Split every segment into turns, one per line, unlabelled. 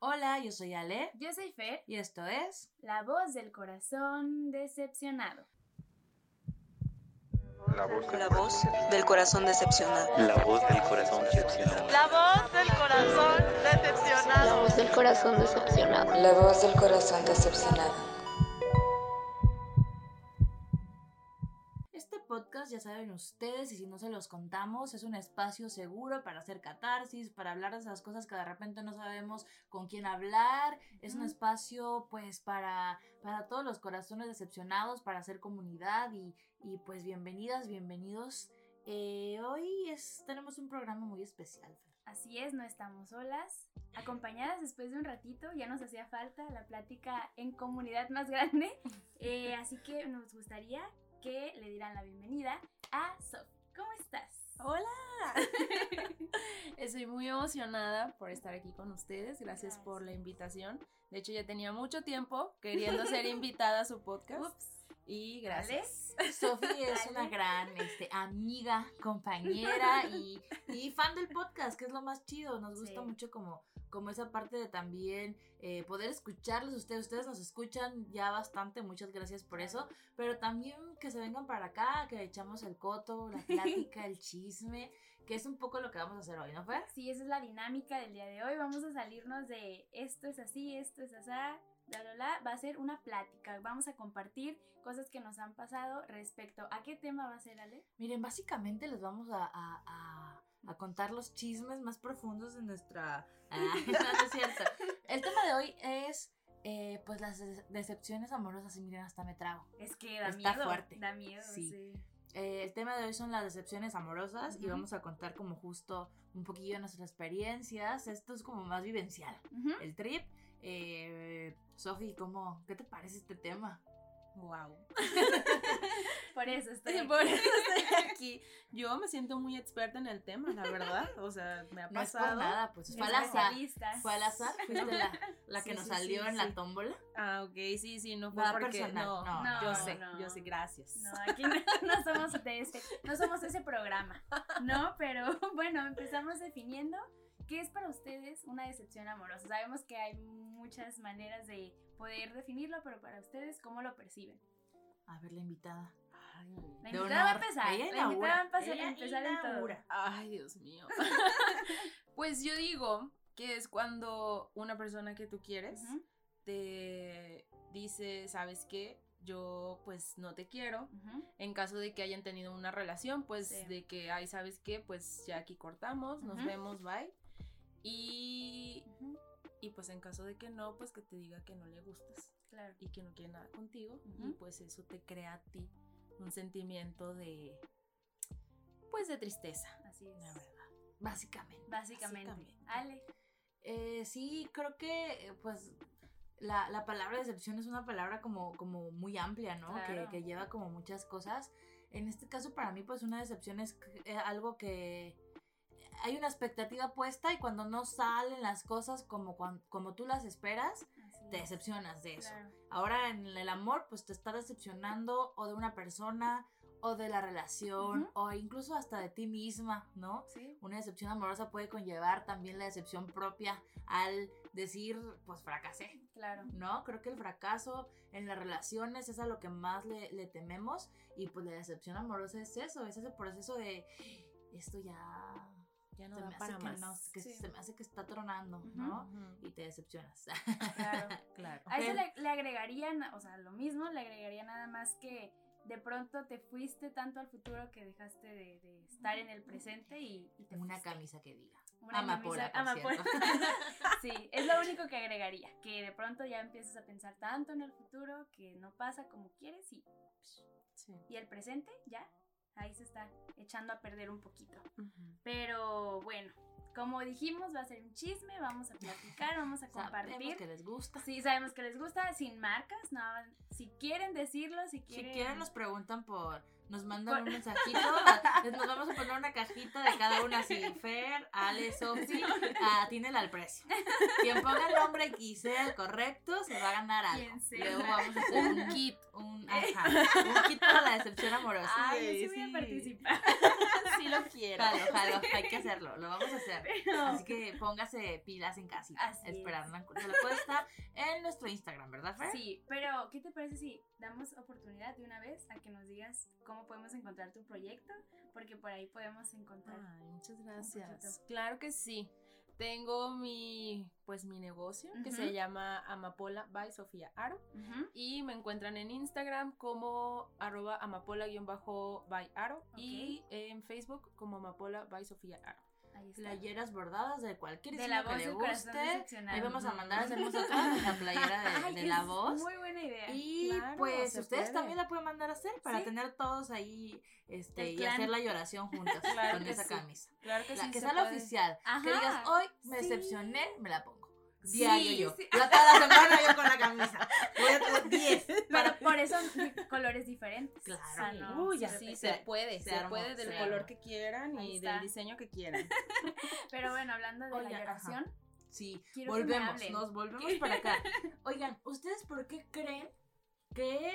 Hola, yo soy Ale.
Yo soy Fer.
Y esto es
La voz del corazón decepcionado.
La voz,
La voz del corazón decepcionado.
La voz del corazón decepcionado.
La voz del corazón decepcionado.
La voz del corazón decepcionado.
La voz del corazón decepcionado.
Podcast, ya saben ustedes, y si no se los contamos, es un espacio seguro para hacer catarsis, para hablar de esas cosas que de repente no sabemos con quién hablar. Es un espacio, pues, para, para todos los corazones decepcionados, para hacer comunidad y, y pues, bienvenidas, bienvenidos. Eh, hoy es, tenemos un programa muy especial, Fer.
Así es, no estamos solas. Acompañadas después de un ratito, ya nos hacía falta la plática en comunidad más grande. Eh, así que nos gustaría que le dieran la bienvenida a Sof. ¿Cómo estás?
Hola. Estoy muy emocionada por estar aquí con ustedes. Gracias por la invitación. De hecho, ya tenía mucho tiempo queriendo ser invitada a su podcast.
Ups.
Y gracias.
Sofi es una gran este, amiga, compañera y, y fan del podcast, que es lo más chido. Nos gusta
Sí.
mucho como, como esa parte de también eh, poder escucharlos ustedes. Ustedes nos escuchan ya bastante, muchas gracias por eso. Pero también que se vengan para acá, que echamos el coto, la plática, el chisme, que es un poco lo que vamos a hacer hoy, ¿no, Fer?
Sí, esa es la dinámica del día de hoy. Vamos a salirnos de esto es así, esto es así, bla, bla, bla. Va a ser una plática. Vamos a compartir cosas que nos han pasado respecto a qué tema va a ser, Ale.
Miren, básicamente les vamos a, a- a- a contar los chismes más profundos de nuestra... Ah, no, no es cierto. El tema de hoy es, eh, pues, las de- decepciones amorosas. Y miren, hasta me trago.
Es que da
Está
miedo.
fuerte.
Da miedo,
Sí.
sí.
Eh, el tema de hoy son las decepciones amorosas y vamos a contar como justo un poquillo de nuestras experiencias. Esto es como más vivencial. El trip. Eh, Sofi, ¿cómo? ¿Qué te parece este tema?
Wow.
Por eso estoy aquí.
Por eso estoy aquí. Yo me siento muy experta en el tema, la verdad. O sea, me ha
No es por
pasado.
nada, pues fue al azar. Fue al azar, fuiste la, la que
Sí,
nos
sí,
salió
sí,
en la tómbola.
Ah, ok, sí, sí, no fue
Nada
porque
personal,
no,
no,
no,
yo sé,
no.
yo sé, gracias.
No, aquí no, no somos de ese, no somos ese programa, ¿no? Pero bueno, empezamos definiendo qué es para ustedes una decepción amorosa. Sabemos que hay muchas maneras de poder definirlo, pero para ustedes, ¿cómo lo perciben?
A ver, la invitada.
Ay,
La invitada va a empezar,
Ella
la
inaugura,
invitada va a empezar,
ella
empezar en todo.
Ay, Dios mío. pues yo digo que es cuando una persona que tú quieres
Ujú,
te dice, ¿sabes qué? Yo pues no te quiero.
ujú.
En caso de que hayan tenido una relación, pues
Sí.
de que, ay, ¿sabes qué? Pues ya aquí cortamos, nos
Ujú.
vemos, bye. Y, y pues en caso de que no, pues que te diga que no le gustas
Claro.
y que no quiere nada contigo. Y pues eso te crea a ti un sentimiento de, pues de tristeza,
Así es.
la verdad.
Básicamente.
Básicamente.
Básicamente.
Ale.
Eh, sí, creo que eh, pues la, la palabra decepción es una palabra como, como muy amplia, ¿no? Que,
Claro.
que lleva como muchas cosas. En este caso para mí pues una decepción es eh, algo que hay una expectativa puesta y cuando no salen las cosas como, como tú las esperas,
Así
te decepcionas de eso.
Claro.
Ahora en el amor, pues te está decepcionando o de una persona o de la relación
Ujú.
o incluso hasta de ti misma, ¿no?
Sí.
Una decepción amorosa puede conllevar también la decepción propia al decir, pues fracasé,
Claro.
¿no? Creo que el fracaso en las relaciones es a lo que más le, le tememos y pues la decepción amorosa es eso, es ese proceso de esto ya...
Ya no
se
da
me hace
para
que
más.
no, que
Sí.
se me hace que está tronando. ¿no? Y te decepcionas.
Claro.
Claro.
A eso le, le agregarían, o sea, lo mismo, le agregaría nada más que de pronto te fuiste tanto al futuro que dejaste de, de estar en el presente y, y te
Una
fuiste.
camisa que diga.
Una
Amapola,
camisa-
por
amapola. sí, es lo único que agregaría, que de pronto ya empiezas a pensar tanto en el futuro que no pasa como quieres y,
Sí.
y el presente ya, ahí se está echando a perder un poquito. Pero bueno, como dijimos, va a ser un chisme, vamos a platicar, vamos a
Sabemos
compartir.
que les gusta.
Sí, sabemos que les gusta, sin marcas, no, si quieren decirlo, si
Si
quieren...
quieren nos preguntan por, nos mandan un mensajito, nos vamos a poner una cajita de cada una así, Fer, Ale, Sofi, atínela al precio. Quien ponga el nombre y sea el correcto, se va a ganar algo.
Quien sea.
Luego vamos a hacer
Un kit.
un, ajá, un kit para la decepción amorosa.
Ay, yo sí voy
sí.
a participar.
Si lo quiero.
Jalo, jalo, hay que hacerlo, lo vamos a hacer.
Pero-
Así que póngase pilas en casita,
Así
esperando
es.
la, la cuesta en nuestro Instagram, ¿verdad, Fer?
Sí, pero ¿qué te parece si damos oportunidad de una vez a que nos digas cómo podemos encontrar tu proyecto? Porque por ahí podemos encontrar.
Ay, muchas gracias. Claro que sí. Tengo mi, pues mi negocio que se llama Amapola by Sofía Aro y me encuentran en Instagram como arroba amapola-by Aro y en Facebook como amapola by Sofía Aro.
Playeras bordadas de cualquier
De
que le guste. Ahí vamos a mandar a hacer nosotros la playera de,
Ay,
de
es
la voz.
Muy buena idea.
Y
Claro,
pues ustedes
puede.
también la pueden mandar a hacer para
Sí.
tener todos ahí este y hacer la lloración juntas
Claro
con esa
sí.
camisa.
Claro que
La,
sí.
que
se
sea la oficial.
Ajá,
Que digas, hoy me
sí.
decepcioné, me la pongo.
Sí,
Diario yo.
sí.
Yo toda la semana yo con la camisa. Voy a tener 10.
Pero por eso colores diferentes.
Claro.
O sea, no,
Uy,
sí,
así
se-
se puede,
se
se,
armó,
puede del
se
color
armó.
que quieran
Ahí
y
está.
del diseño que quieran.
Pero bueno, hablando de la
ajá.
lloración,
Sí,
Quiero que me
volvemos, nos volvemos para acá. Oigan, ¿ustedes por qué creen que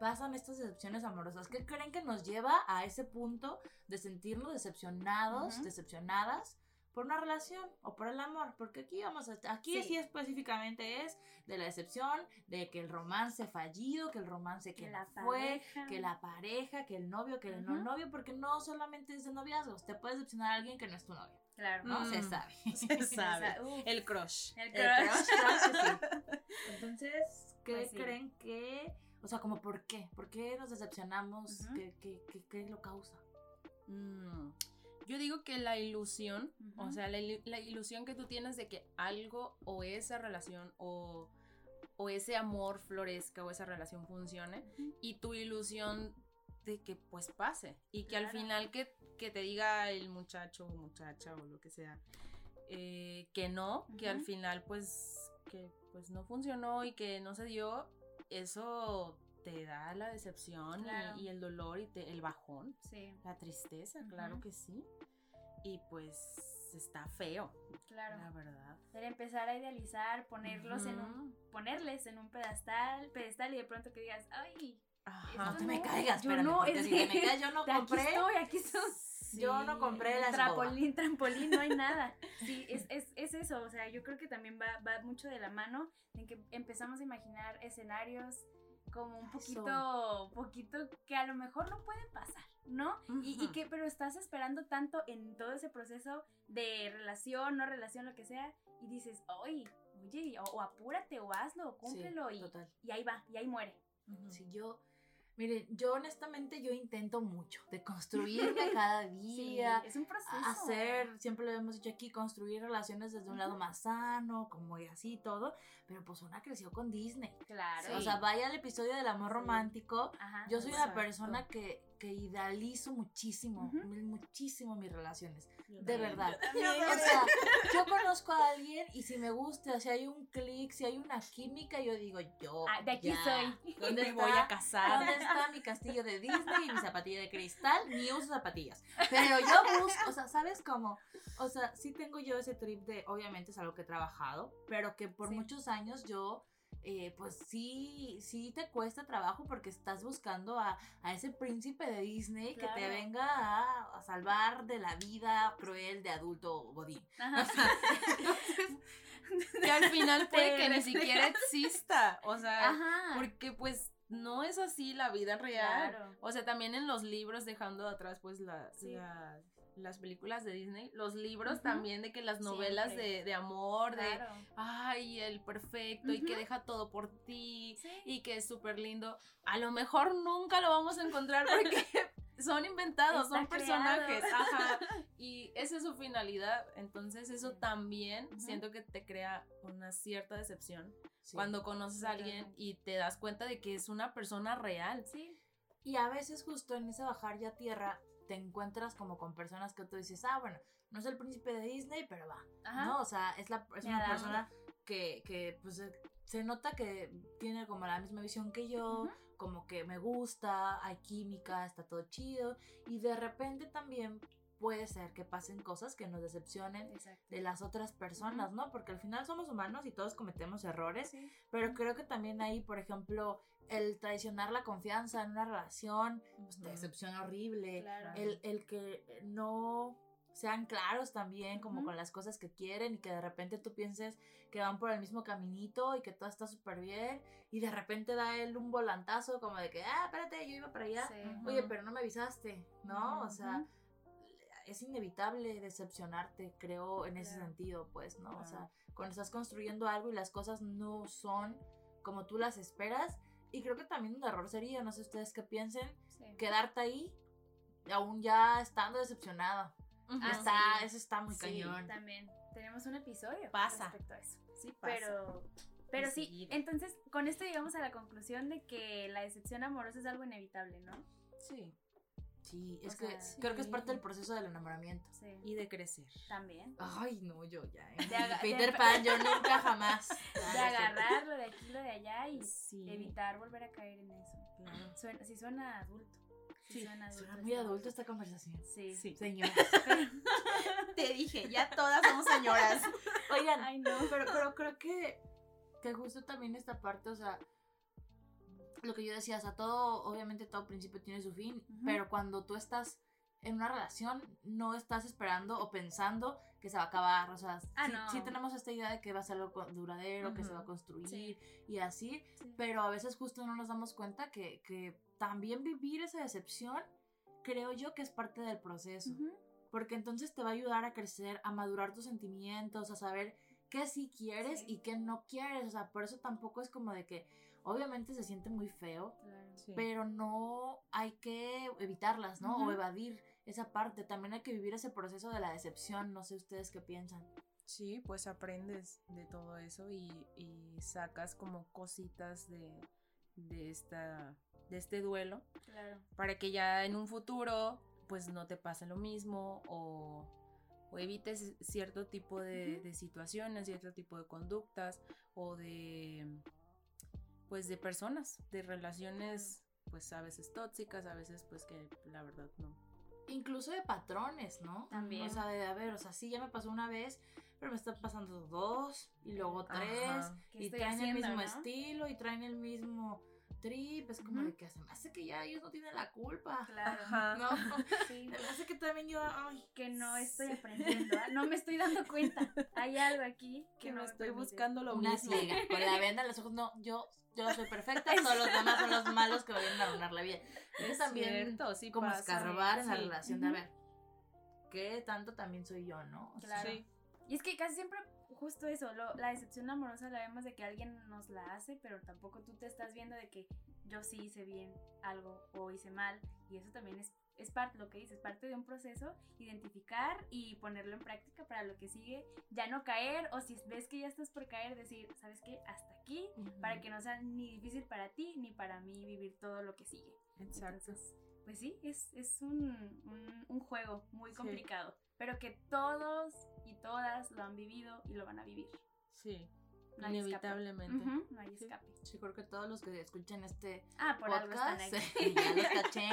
pasan estas decepciones amorosas? ¿Qué creen que nos lleva a ese punto de sentirnos decepcionados, decepcionadas por una relación o por el amor? Porque aquí vamos a aquí
Sí.
sí, específicamente es de la decepción, de que el romance fallido, que el romance que,
que
no
la
fue,
pareja.
que la pareja, que el novio, que el no novio, porque no solamente es de noviazgos, te puedes decepcionar a alguien que no es tu novio,
Claro.
¿no? Se
Mm.
sabe.
Se sabe.
uf,
El crush.
el
El
crush.
crush, sí. Entonces, ¿qué
Pues sí.
creen que, o sea, como por qué? ¿Por qué nos decepcionamos?
Ujú.
¿Qué, qué, qué, qué lo causa?
Mm, Yo digo que la ilusión, o sea, la, la ilusión que tú tienes de que algo o esa relación o, o ese amor florezca o esa relación funcione y tu ilusión de que pues pase y que al final que, que te diga el muchacho o muchacha o lo que sea eh, que no, que al final pues que pues no funcionó y que no se dio, eso te da la decepción y-
Claro.
y, el dolor y te- el bajón.
Sí,
La tristeza, claro
Ujú.
que sí. Y pues está feo,
claro.
la verdad.
Era empezar a idealizar, ponerlos en un, ponerles en un pedestal, pedestal y de pronto que digas, ay,
Ajá.
No te
no,
me caigas,
yo
espérame,
no, es
si
que-
te me caes yo no
de aquí
compré,
estoy, aquí estoy.
yo no compré la
trampolín, trampolín, no hay nada. Sí, es, es, es eso, o sea, yo creo que también va, va mucho de la mano en que empezamos a imaginar escenarios como un poquito, poquito que a lo mejor no pueden pasar, ¿no? Y, y que, pero estás esperando tanto en todo ese proceso de relación, no relación, lo que sea, y dices, oye, oye, o, o apúrate, o hazlo, o
Sí,
cúmplelo, y, y ahí va, y ahí muere.
Si yo, miren, yo honestamente yo intento mucho de construirme cada
Sí,
día,
es un proceso.
hacer, siempre lo hemos dicho aquí, construir relaciones desde un lado más sano, como y así todo, pero pues una creció con Disney.
Claro.
O sea, vaya al episodio del amor romántico.
Ajá,
Yo soy una
Exacto.
persona que, que idealizo muchísimo, muchísimo mis relaciones.
Yo
De
también.
verdad.
también.
O sea, yo conozco a alguien y si me gusta, si hay un clic, si hay una química, yo digo, yo.
Ah, de aquí
ya.
soy.
¿Dónde
Me
está?
voy a casar.
¿Dónde está mi castillo de Disney y mi zapatilla de cristal? Ni uso zapatillas. Pero yo busco, o sea, ¿sabes cómo? O sea, sí tengo yo ese trip de, obviamente es algo que he trabajado, pero que por
Sí.
muchos años yo, eh, pues sí, sí te cuesta trabajo porque estás buscando a, a ese príncipe de Disney que te venga a, a salvar de la vida cruel de adulto godín.
Ajá.
Que al final puede que ni siquiera exista. O sea,
Ajá.
porque pues no es así la vida real.
Claro.
O sea, también en los libros, dejando atrás pues la-
Sí.
la- las películas de Disney, los libros también de que las novelas de, de amor, de ay, el perfecto y que deja todo por ti
Sí.
y que es súper lindo. A lo mejor nunca lo vamos a encontrar porque son inventados,
Está
son personajes.
creado.
Ajá. Y esa es su finalidad. Entonces eso
Sí.
también siento que te crea una cierta decepción
Sí.
cuando conoces a alguien y te das cuenta de que es una persona real.
Sí.
Y a veces justo en ese bajar ya a tierra te encuentras como con personas que tú dices, ah, bueno, no es el príncipe de Disney, pero va.
Ajá.
¿No? O sea, es, la, es una persona que, que pues eh, se nota que tiene como la misma visión que yo, como que me gusta, hay química, está todo chido y de repente también puede ser que pasen cosas que nos decepcionen
Exacto.
de las otras personas, ¿no? Porque al final somos humanos y todos cometemos errores,
Sí.
pero creo que también ahí, por ejemplo, el traicionar la confianza en una relación, pues decepciona horrible,
Claro.
el, el que no sean claros también como con las cosas que quieren y que de repente tú pienses que van por el mismo caminito y que todo está súper bien y de repente da él un volantazo como de que, ah, espérate, yo iba para allá.
Sí.
Oye, pero no me avisaste, ¿no? O sea, es inevitable decepcionarte, creo, en ese sentido, pues, ¿no? O sea, cuando estás construyendo algo y las cosas no son como tú las esperas. Y creo que también un error sería, no sé ustedes qué piensen,
Sí.
quedarte ahí, aún ya estando decepcionada. Está,
sí.
eso está muy
Sí,
cañón.
También tenemos un episodio
Pasa.
respecto a eso.
Sí pasa.
Pero, pero sí, entonces con esto llegamos a la conclusión de que la decepción amorosa es algo inevitable, ¿no?
Sí.
Sí, es
O
que
sea,
creo que es parte del proceso del enamoramiento.
Sí.
Y de crecer.
También.
Ay, no, yo ya. ¿eh? Peter
de-
Pan, yo nunca jamás.
De agarrar lo de aquí, lo de allá y
Sí.
evitar volver a caer en eso.
Claro.
Suena, sí suena adulto. Sí, suena adulto.
Suena muy adulto esta conversación.
Sí.
Sí.
Señor.
Te dije, ya todas somos señoras.
Oigan,
Ay, no.
pero, pero creo que, que justo también esta parte, o sea, lo que yo decía, o sea, todo, obviamente todo principio tiene su fin, pero cuando tú estás en una relación, no estás esperando o pensando que se va a acabar, o sea,
Ah,
sí,
no.
sí tenemos esta idea de que va a ser algo duradero, que se va a construir
Sí.
y así,
Sí.
pero a veces justo no nos damos cuenta que, que también vivir esa decepción, creo yo que es parte del proceso porque entonces te va a ayudar a crecer, a madurar tus sentimientos, a saber qué sí quieres y qué no quieres, o sea, por eso tampoco es como de que obviamente se siente muy feo,
Claro.
Sí.
pero no hay que evitarlas, ¿no? O evadir esa parte, también hay que vivir ese proceso de la decepción, no sé ustedes qué piensan.
Sí, pues aprendes de todo eso y, y sacas como cositas de, de, esta, de este duelo
Claro.
para que ya en un futuro pues no te pase lo mismo o, o evites cierto tipo de, de situaciones, cierto tipo de conductas o de pues de personas, de relaciones pues a veces tóxicas, a veces pues que la verdad no.
Incluso de patrones, ¿no?
También.
O sea, de, a ver, o sea, sí, ya me pasó una vez, pero me están pasando dos y luego tres.
Ajá.
¿Qué
y traen el mismo
no?
estilo y traen el mismo trip. Es como
Ujú.
de que se me hace que ya ellos no tienen la culpa.
Claro.
Ajá.
No,
Sí.
se me hace que también yo, ay,
Que no estoy aprendiendo. ¿ah? No me estoy dando cuenta. Hay algo aquí que,
Que
no
no
me
estoy
permite.
buscando lo
una
mismo.
ciega, con la venda en los ojos. No, yo, yo soy perfecta, todos los demás son los malos que me vienen a arruinar la vida. Es
Es
también
cierto, sí
como
pasa.
escarbar en la
Sí.
relación de, a ver, ¿qué tanto también soy yo, no? O sea,
Claro.
Sí.
Y es que casi siempre, justo eso, lo- la decepción amorosa la vemos de que alguien nos la hace, pero tampoco tú te estás viendo de que yo sí hice bien algo o hice mal. Y eso también es, es parte, lo que dices, parte de un proceso, identificar y ponerlo en práctica para lo que sigue, ya no caer, o si ves que ya estás por caer, decir, ¿sabes qué? Hasta aquí, para que no sea ni difícil para ti ni para mí vivir todo lo que sigue.
Exacto.
Entonces, pues sí, es, es un, un- un juego muy
Sí.
Pero que todos y todas lo han vivido y lo van a vivir.
Sí,
No
inevitablemente.
Ujú, no hay
Sí.
escape.
Sí, creo que todos los que escuchen este
Ah, por algo están
podcast,
aquí.
ya los caché.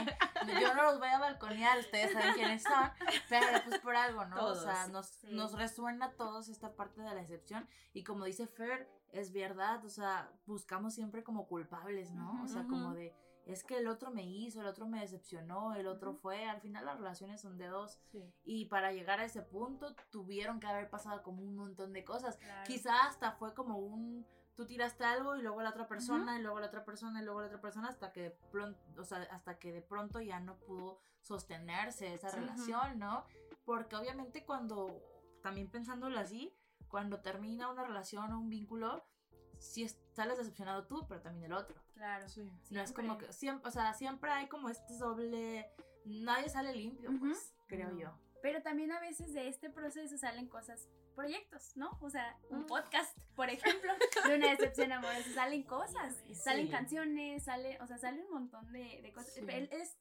Yo no los voy a balconear, ustedes saben quiénes son, pero pues por algo, ¿no? O sea,
Todos.
nos,
Sí.
nos resuena a todos esta parte de la excepción y como dice Fer, es verdad, o sea, buscamos siempre como culpables, ¿no? O sea, como
Ujú.
de, es que el otro me hizo, el otro me decepcionó, el otro fue, al final las relaciones son de dos
Sí.
y para llegar a ese punto tuvieron que haber pasado como un montón de cosas.
Claro.
Quizá hasta fue como un tú tiraste algo y luego la otra persona y luego la otra persona y luego la otra persona hasta que de pronto, o sea, hasta que de pronto ya no pudo sostenerse esa relación, ¿no? Porque obviamente cuando también pensándolo así, cuando termina una relación o un vínculo, sí es- sales decepcionado tú, pero también el otro.
Claro.
Sí.
No es como que siempre, o sea, siempre hay como este doble nadie sale limpio, pues, creo yo.
Pero también a veces de este proceso salen cosas, proyectos, ¿no? O sea, un
Mm.
podcast, por ejemplo, de una decepción amorosa. Salen cosas, salen
Sí.
canciones, sale, o sea, sale un montón de, de cosas.
Sí.
Es,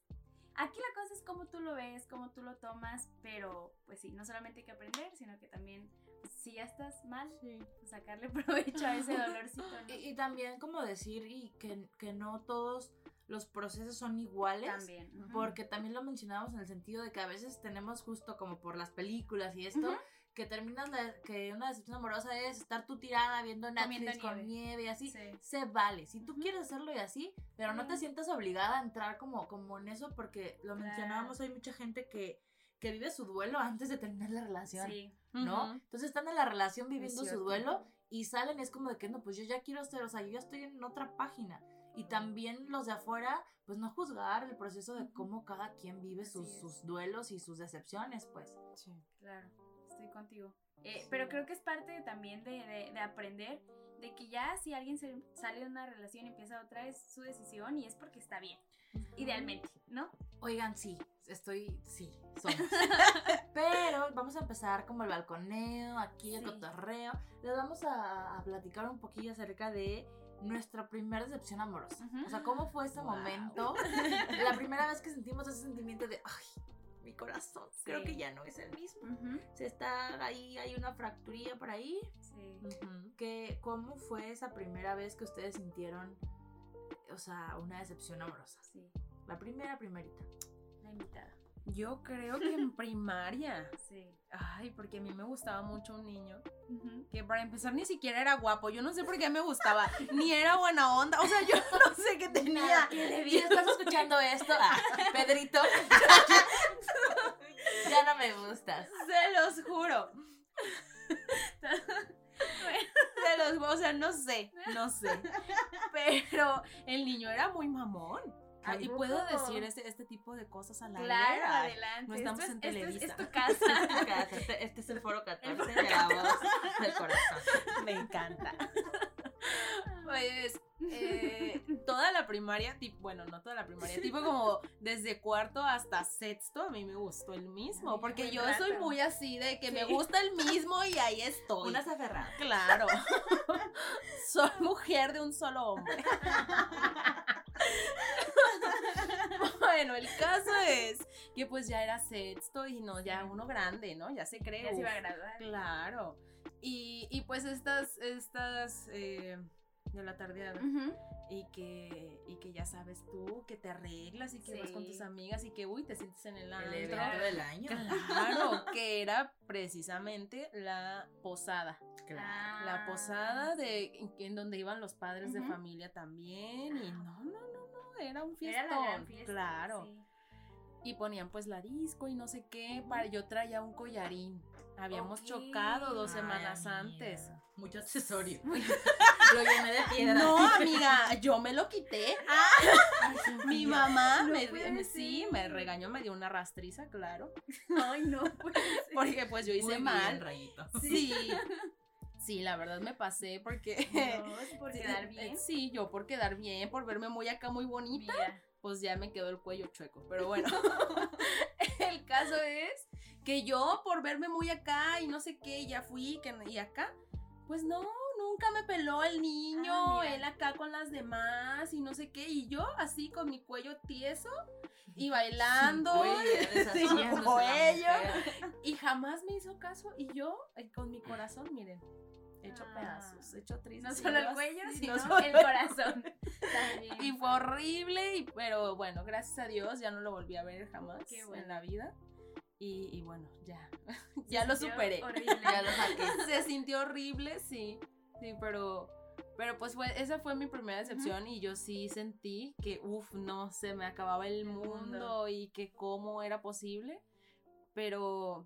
aquí la cosa es cómo tú lo ves, cómo tú lo tomas, pero pues sí, no solamente hay que aprender, sino que también, si ya estás mal,
Sí.
pues, sacarle provecho a ese dolorcito, ¿no?
Y, y también como decir y que, que no todos los procesos son iguales.
También.
Porque también lo mencionábamos en el sentido de que a veces tenemos justo como por las películas y esto,
Ujú.
que terminas la- que una decepción amorosa es estar tú tirada viendo Netflix con
nieve.
nieve y así.
Sí.
Se vale. Si tú quieres hacerlo y así, pero no te sientas obligada a entrar como, como en eso porque lo
Claro.
mencionábamos, hay mucha gente que, que vive su duelo antes de terminar la relación.
Sí.
¿no?
Ujú.
Entonces están en la relación viviendo su duelo y salen y es como de que no, pues yo ya quiero hacer, o sea, yo ya estoy en otra página. Y también los de afuera, pues no juzgar el proceso de cómo cada quien vive sus, sus duelos y sus decepciones, pues.
Sí.
Claro, estoy contigo. Eh, Pero creo que es parte también de, de- de aprender de que ya si alguien se sale de una relación y empieza otra es su decisión y es porque está bien. Idealmente, ¿no?
Oigan, sí, estoy, sí, somos. Pero vamos a empezar como el balconeo, aquí el
Sí.
cotorreo. Les vamos a, a platicar un poquillo acerca de nuestra primera decepción amorosa. O sea, ¿cómo fue ese
Wow.
momento? La primera vez que sentimos ese sentimiento de, ay, mi corazón, creo que ya no es el mismo.
Ujú,
Se está ahí, hay una fracturilla por ahí.
Sí.
¿Cómo fue esa primera vez que ustedes sintieron, o sea, una decepción amorosa?
Sí,
La primera, primerita.
Invitada.
Yo creo que en primaria.
Sí.
Ay, porque a mí me gustaba mucho un niño que para empezar ni siquiera era guapo. Yo no sé por qué me gustaba. Ni era buena onda. O sea, yo no sé qué tenía.
Si estás escuchando esto, ah, Pedrito, ya no me gustas.
Se los juro. Se los juro. O sea, no sé. No sé. Pero el niño era muy mamón.
¿A
y puedo decir este, este tipo de cosas a la
Claro, adelante.
No estamos
Esto
en
es- esto es-
Televisa.
Es, tu casa.
Este, este es el foro 14 de la voz del corazón.
Me encanta. Pues eh, toda la primaria, tipo, bueno, no toda la primaria, tipo como desde cuarto hasta sexto, a mí me gustó el mismo, porque yo
rato.
soy muy así de que me gusta el mismo y ahí estoy.
Una aferrada.
Claro. Soy mujer de un solo hombre. Bueno, el caso es que pues ya era sexto y no, ya uno grande, ¿no? Ya se cree.
Ya se iba a graduar.
Claro. Y, y pues estas, estas eh, de la tardeada. Y que, y que ya sabes tú, que te arreglas y que vas con tus amigas y que, uy, te sientes en el
El
antro.
evento del año.
Claro, que era precisamente la posada.
Ah,
La posada de en, donde iban los padres de familia también. Y no, no, no, no, era un
Era
fiestón.
la gran fiesta.
claro.
sí.
Y ponían pues la disco y no sé qué. Para, yo traía un collarín. Habíamos chocado dos semanas antes.
Mucho accesorio. Lo llené de piedra.
No, amiga, yo me lo quité. Mi mamá
No
me, sí, me regañó, me dio una rastriza, claro.
Ay, no.
Porque pues yo hice
Muy bien,
mal.
Rayito.
Sí. Sí, la verdad me pasé porque.
Por
Sí,
quedar
eh,
bien.
Sí, yo por quedar bien, por verme muy acá, muy bonita,
Mira.
pues ya me quedó el cuello chueco. Pero bueno, el caso es que yo por verme muy acá y no sé qué, ya fui que, y acá, pues no, nunca me peló el niño,
Ah,
él acá con las demás y no sé qué, y yo así con mi cuello tieso y bailando.
Sin
sin
cuello,
Y jamás me hizo caso. Y yo, eh, con mi corazón, miren, hecho
Ah.
pedazos, hecho triste.
No
sí,
solo el cuello, sino el corazón. También.
Y fue horrible, y, pero bueno, gracias a Dios ya no lo volví a ver jamás
Qué bueno.
en la vida. Y, y bueno, ya, ya lo superé.
horrible.
Ya lo saqué.
Se sintió horrible, sí, sí, pero, pero pues fue, esa fue mi primera decepción y yo sí sentí que, uff, no, se me acababa el mundo,
mundo.
y que cómo era posible, pero,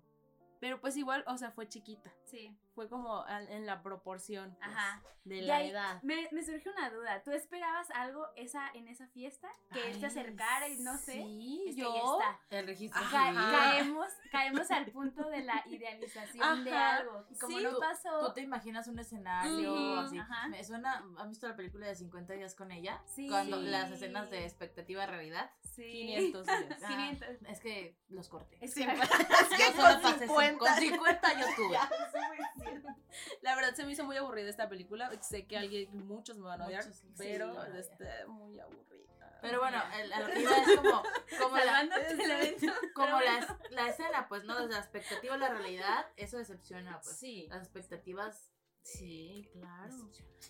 pero pues igual, o sea, fue chiquita,
Sí.
fue como en la proporción pues,
Ajá.
de
Y
la
ahí
edad.
Me, me surge una duda. ¿Tú esperabas algo esa, en esa fiesta? Que él se
Ay,
acercara y no sé.
Sí,
Es que
yo.
ya está.
El registro
Ca- caemos, caemos al punto de la idealización de
Ajá,
algo. Y como
sí.
no
Tú-
pasó.
Tú te imaginas un escenario
Ujú,
así.
ajá.
Me suena, ¿han visto la película de 50 días con ella?
Sí.
Cuando las escenas de expectativa realidad.
Sí.
500 días.
Ah,
500.
es que los corté.
Es
Sí,
que-
es que
Yo solo
con
pasé
50.
Con 50 yo tuve.
La verdad se me hizo muy aburrida esta película. Sé que alguien, muchos me van a odiar,
Muchos, sí,
pero
sí,
está muy aburrida.
Pero bueno, el- a lo que iba es como, como, la,
el
como la, la escena, pues, ¿no? Desde la expectativa a la realidad, eso decepciona, pues.
Sí.
Las expectativas
Sí, claro.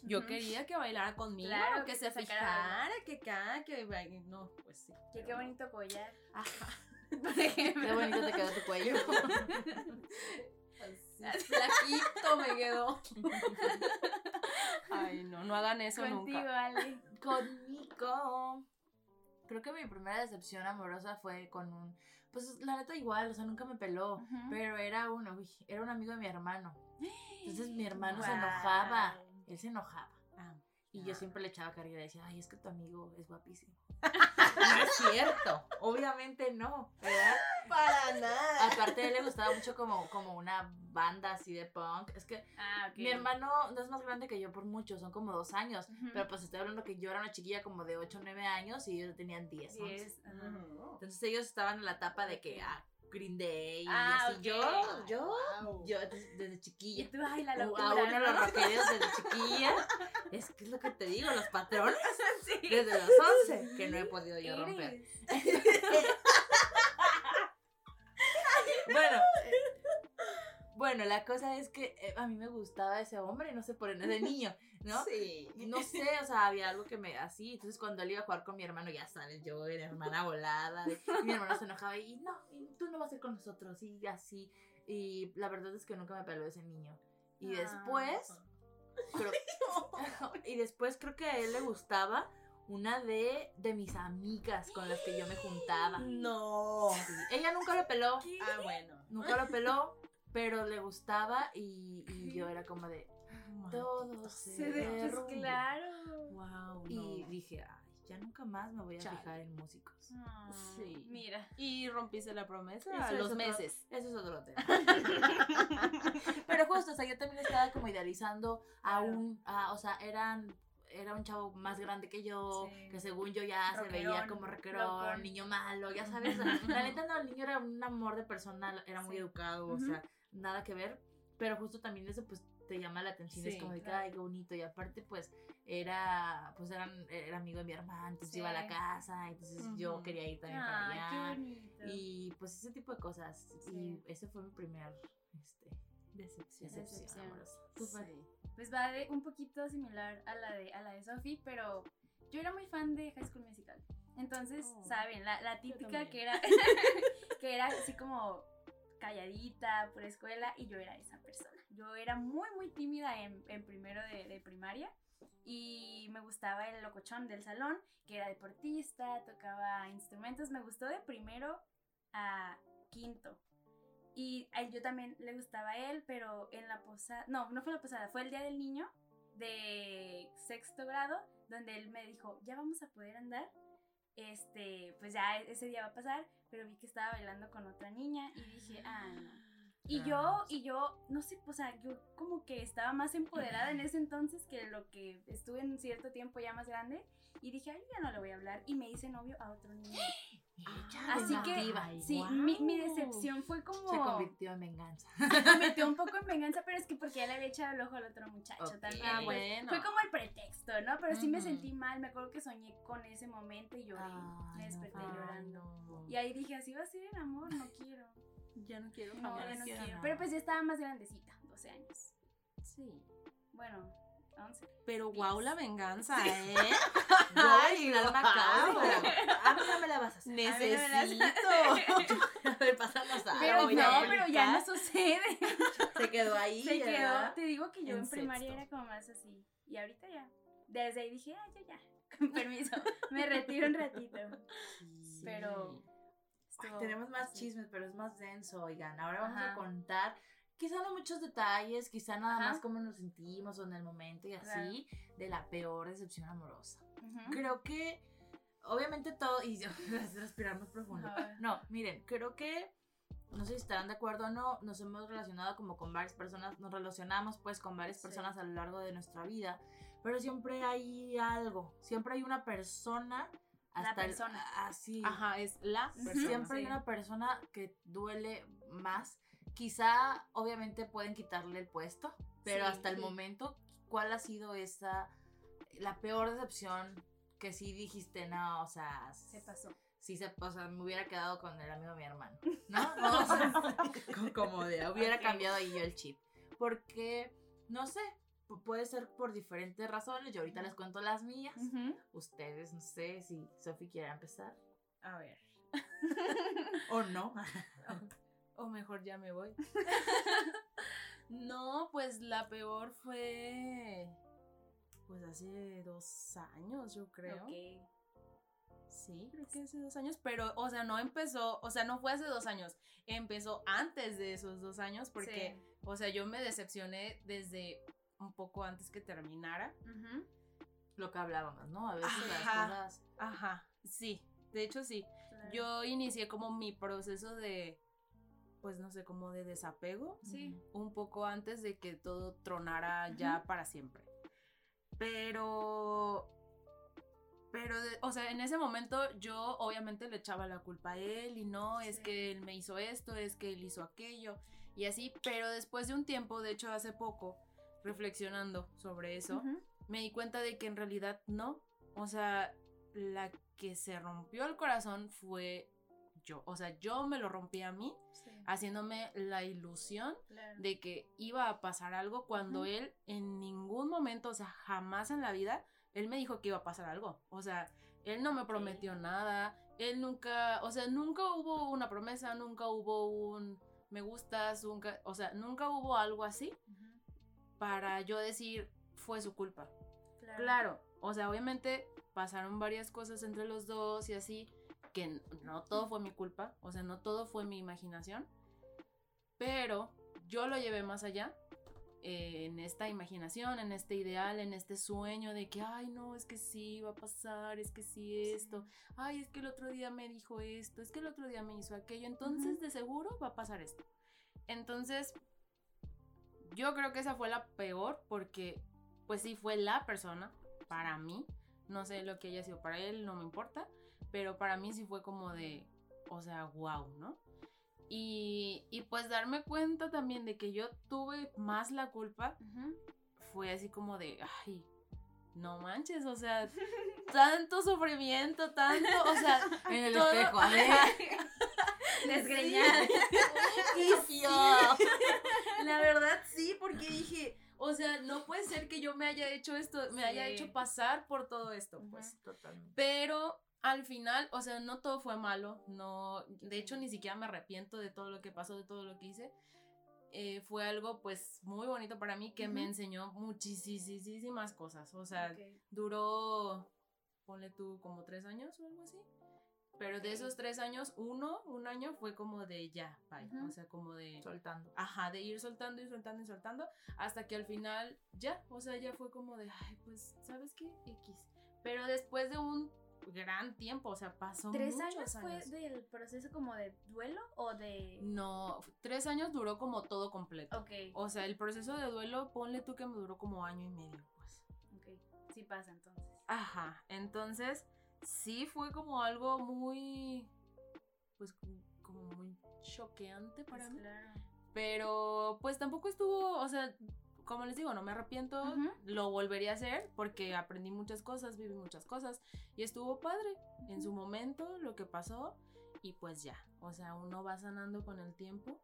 Yo quería que bailara conmigo,
Claro,
que
que
se fijara, que acá, que baile. No, pues sí.
Que qué bonito collar.
Ajá.
Por ejemplo.
Qué bonito te quedó tu cuello.
Flaquito me quedó. Ay, no, no hagan eso
Contigo,
nunca.
Ale.
Conmigo. Creo que mi primera decepción amorosa fue con un. Pues la neta igual, o sea, nunca me peló. Pero era uno, era un amigo de mi hermano. Entonces mi hermano se enojaba. Él se enojaba.
Ah,
Y yo siempre le echaba carga y decía, ay, es que tu amigo es guapísimo. no es cierto. Obviamente no. ¿verdad?
Para nada.
Aparte a él le gustaba mucho como, como una banda así de punk. Es que
Ah,
mi hermano no es más grande que yo por mucho, son como dos años. Pero pues estoy hablando que yo era una chiquilla como de 8 o 9 años y ellos tenían 10. once.
Diez, ajá.
Entonces ellos estaban en la etapa de que ah, Green Day y
Ah,
así. Yo, yo,
Wow.
yo desde, desde
Y
chiquilla.
tú, ay, la
Uh,
locura,
a uno
¿no?
los desde chiquilla. Es que es lo que te digo, los patrones
Sí.
desde los 11 que no he podido yo romper. Bueno, eh, bueno, la cosa es que eh, a mí me gustaba ese hombre, no sé por qué, de niño, ¿no?
Sí.
No sé, o sea, había algo que me así. Entonces, cuando él iba a jugar con mi hermano, ya sabes, yo era hermana volada. y mi hermano se enojaba y no, y tú no vas a ir con nosotros, y así. Y la verdad es que nunca me peló ese niño. Y
Ah.
después, creo, y después creo que a él le gustaba una de, de mis amigas con las que yo me juntaba.
No.
Sí, Ella nunca lo peló,
Ah, bueno.
nunca lo peló, pero le gustaba y, y yo era como de todo se,
Se de-
derrumbó".
claro.
Wow.
Y dije, ay, ya nunca más me voy a
Chale.
fijar en músicos.
Ah,
Sí.
Mira.
Y rompiste la promesa
Eso
a los
otro-
meses.
Eso es otro tema. Pero justo, o sea, yo también estaba como idealizando a
Claro.
un, a- o sea, eran, era un chavo más grande que yo,
Sí.
que según yo ya se veía como
loco.
niño malo, ya sabes. la neta no, el niño era un amor de persona, era muy
Sí.
educado, o sea, nada que ver. Pero justo también eso pues te llama la atención,
Sí,
es como de que,
claro.
ay, qué bonito. Y aparte pues era, pues eran, era amigo de mi hermana, entonces
Sí.
iba a la casa, entonces yo
Ujú.
quería ir también para allá.
qué bonito.
Y pues ese tipo de cosas.
Sí.
Y ese fue mi primer este,
Decepción.
decepción,
Decepción. Pues va de un poquito similar a la de, a la de Sophie, pero yo era muy fan de High School Musical. Entonces,
Oh.
saben, la, la típica que era, que era así como calladita por escuela y yo era esa persona. Yo era muy, muy tímida en, primero de, primaria y me gustaba el locochón del salón, que era deportista, tocaba instrumentos. Me gustó de primero a quinto. Y a él yo también le gustaba a él, pero en la posada, no, no fue la posada, fue el día del niño de sexto grado, donde él me dijo, ya vamos a poder andar, este, pues ya ese día va a pasar, pero vi que estaba bailando con otra niña y dije, ah, no. Y yo,
Ah.
y yo, no sé, o sea, yo como que estaba más empoderada en ese entonces que lo que estuve en cierto tiempo ya más grande. Y dije, ay, ya no le voy a hablar. Y me hice novio a otro niño.
Ella
Así que, sí, mi, mi decepción fue como...
Se convirtió en venganza.
me metió un poco en venganza, pero es que porque ya le había echado el ojo al otro muchacho también.
Ah, bueno.
Fue como el pretexto, ¿no? Pero sí me sentí mal. Me acuerdo que soñé con ese momento y lloré. me desperté
no,
llorando.
no.
Y ahí dije, así va a ser el amor, no quiero.
Ya no quiero
No,
jamás.
ya no
quiero.
Pero pues ya estaba más grandecita, 12 años.
Sí.
Bueno, 11.
Pero wow, la venganza, ¿eh? Ay, guau.
cámara. A mí no me la vas a hacer.
Necesito.
A ver, a
Pero no, pero ya no sucede.
Se quedó ahí.
Se quedó.
¿verdad?
Te digo que yo
En
en, primaria era como más así. Y ahorita ya. Desde ahí dije, ah, yo ya. Con permiso. Me retiro un ratito.
Sí.
Pero.
Ay, tenemos más
sí.
chismes, pero es más denso, oigan. Ahora vamos
Ajá.
a contar, quizá no muchos detalles, quizá nada
Ajá.
más cómo nos sentimos o en el momento y así, de la peor decepción amorosa.
Ujú.
Creo que, obviamente todo, y yo, respirar más profundo. No, miren, creo que, no sé si estarán de acuerdo o no, nos hemos relacionado como con varias personas, nos relacionamos pues con varias
Sí.
personas a lo largo de nuestra vida, pero siempre hay algo, siempre hay una persona
La
hasta el-
persona.
así.
Ajá, es la persona.
Siempre hay
Sí.
una persona que duele más. Quizá, obviamente, pueden quitarle el puesto, pero
Sí,
hasta el
sí.
momento, ¿cuál ha sido esa, la peor decepción que sí dijiste, no, o sea,
Se pasó.
sí se, o sea, me hubiera quedado con el amigo de mi hermano, ¿no? O sea, co- como de, hubiera cambiado ahí yo el chip. Porque, no sé, puede ser por diferentes razones. Yo ahorita les cuento las mías. Ustedes, no sé si Sofi quiere empezar.
A ver.
O no.
O mejor ya me voy. no, pues la peor fue. Pues hace dos años, yo creo.
Ok.
Sí, creo que hace dos años. Pero, o sea, no empezó. O sea, no fue hace dos años. Empezó antes de esos dos años. Porque,
Sí.
o sea, yo me decepcioné desde un poco antes que terminara.
Lo que hablábamos, ¿no? A veces las
Ajá.
cosas.
Ajá, sí. De hecho, sí.
Claro.
Yo inicié como mi proceso de. Pues no sé, como de desapego.
Sí.
un poco antes de que todo tronara ya para siempre. Pero, pero, de- o sea, en ese momento yo obviamente le echaba la culpa a él y no, es que él me hizo esto, es que él hizo aquello y así, pero después de un tiempo, de hecho hace poco, reflexionando sobre eso, me di cuenta de que en realidad no, o sea, la que se rompió el corazón fue yo, o sea, yo me lo rompí a mí,
Sí.
haciéndome la ilusión
Claro.
de que iba a pasar algo cuando él en ningún momento, o sea, jamás en la vida, él me dijo que iba a pasar algo. O sea, él no me prometió nada, él nunca, o sea, nunca hubo una promesa, nunca hubo un me gustas, nunca, o sea, nunca hubo algo así. Para yo decir fue su culpa.
Claro.
Claro, o sea, obviamente pasaron varias cosas entre los dos y así, que no todo fue mi culpa, o sea, no todo fue mi imaginación, pero yo lo llevé más allá eh, en esta imaginación, en este ideal, en este sueño de que, ay, no, es que sí va a pasar, es que sí esto, ay, es que el otro día me dijo esto, es que el otro día me hizo aquello, entonces de seguro va a pasar esto. Entonces, yo creo que esa fue la peor porque, pues sí, fue la persona para mí. No sé lo que haya sido para él, no me importa. Pero para mí sí fue como de, o sea, wow, ¿no? Y, y pues darme cuenta también de que yo tuve más la culpa fue así como de, ay, no manches, o sea, tanto sufrimiento, tanto, o sea,
En el
todo-
espejo, a ver.
Verdad sí, porque dije, o sea, no puede ser que yo me haya hecho esto, me haya
Sí.
hecho pasar por todo esto, pues.
Totalmente.
Pero al final, o sea, no todo fue malo, no, de hecho ni siquiera me arrepiento de todo lo que pasó, de todo lo que hice. Eh, fue algo pues muy bonito para mí que me
Ujú.
enseñó muchísimas cosas, o sea,
Ok.
duró, ponle tú, como tres años o algo así. Pero de esos tres años, uno, un año fue como de ya, bye.
Ujú.
O sea, como de...
Soltando.
Ajá, de ir soltando y soltando y soltando, hasta que al final ya, o sea, ya fue como de, ay, pues, ¿sabes qué? X. Pero después de un gran tiempo, o sea, pasó
¿Tres
muchos
años fue
años.
del proceso como de duelo o de...?
No, tres años duró como todo completo.
Ok,
O sea, el proceso de duelo, ponle tú que me duró como año y medio, pues.
ok. Sí pasa entonces.
Ajá, entonces sí fue como algo muy, pues como muy choqueante para
Pues
mí.
claro.
Pero pues tampoco estuvo, o sea, como les digo, no me arrepiento, lo volvería a hacer porque aprendí muchas cosas, viví muchas cosas y estuvo padre en su momento lo que pasó y pues ya, o sea, uno va sanando con el tiempo.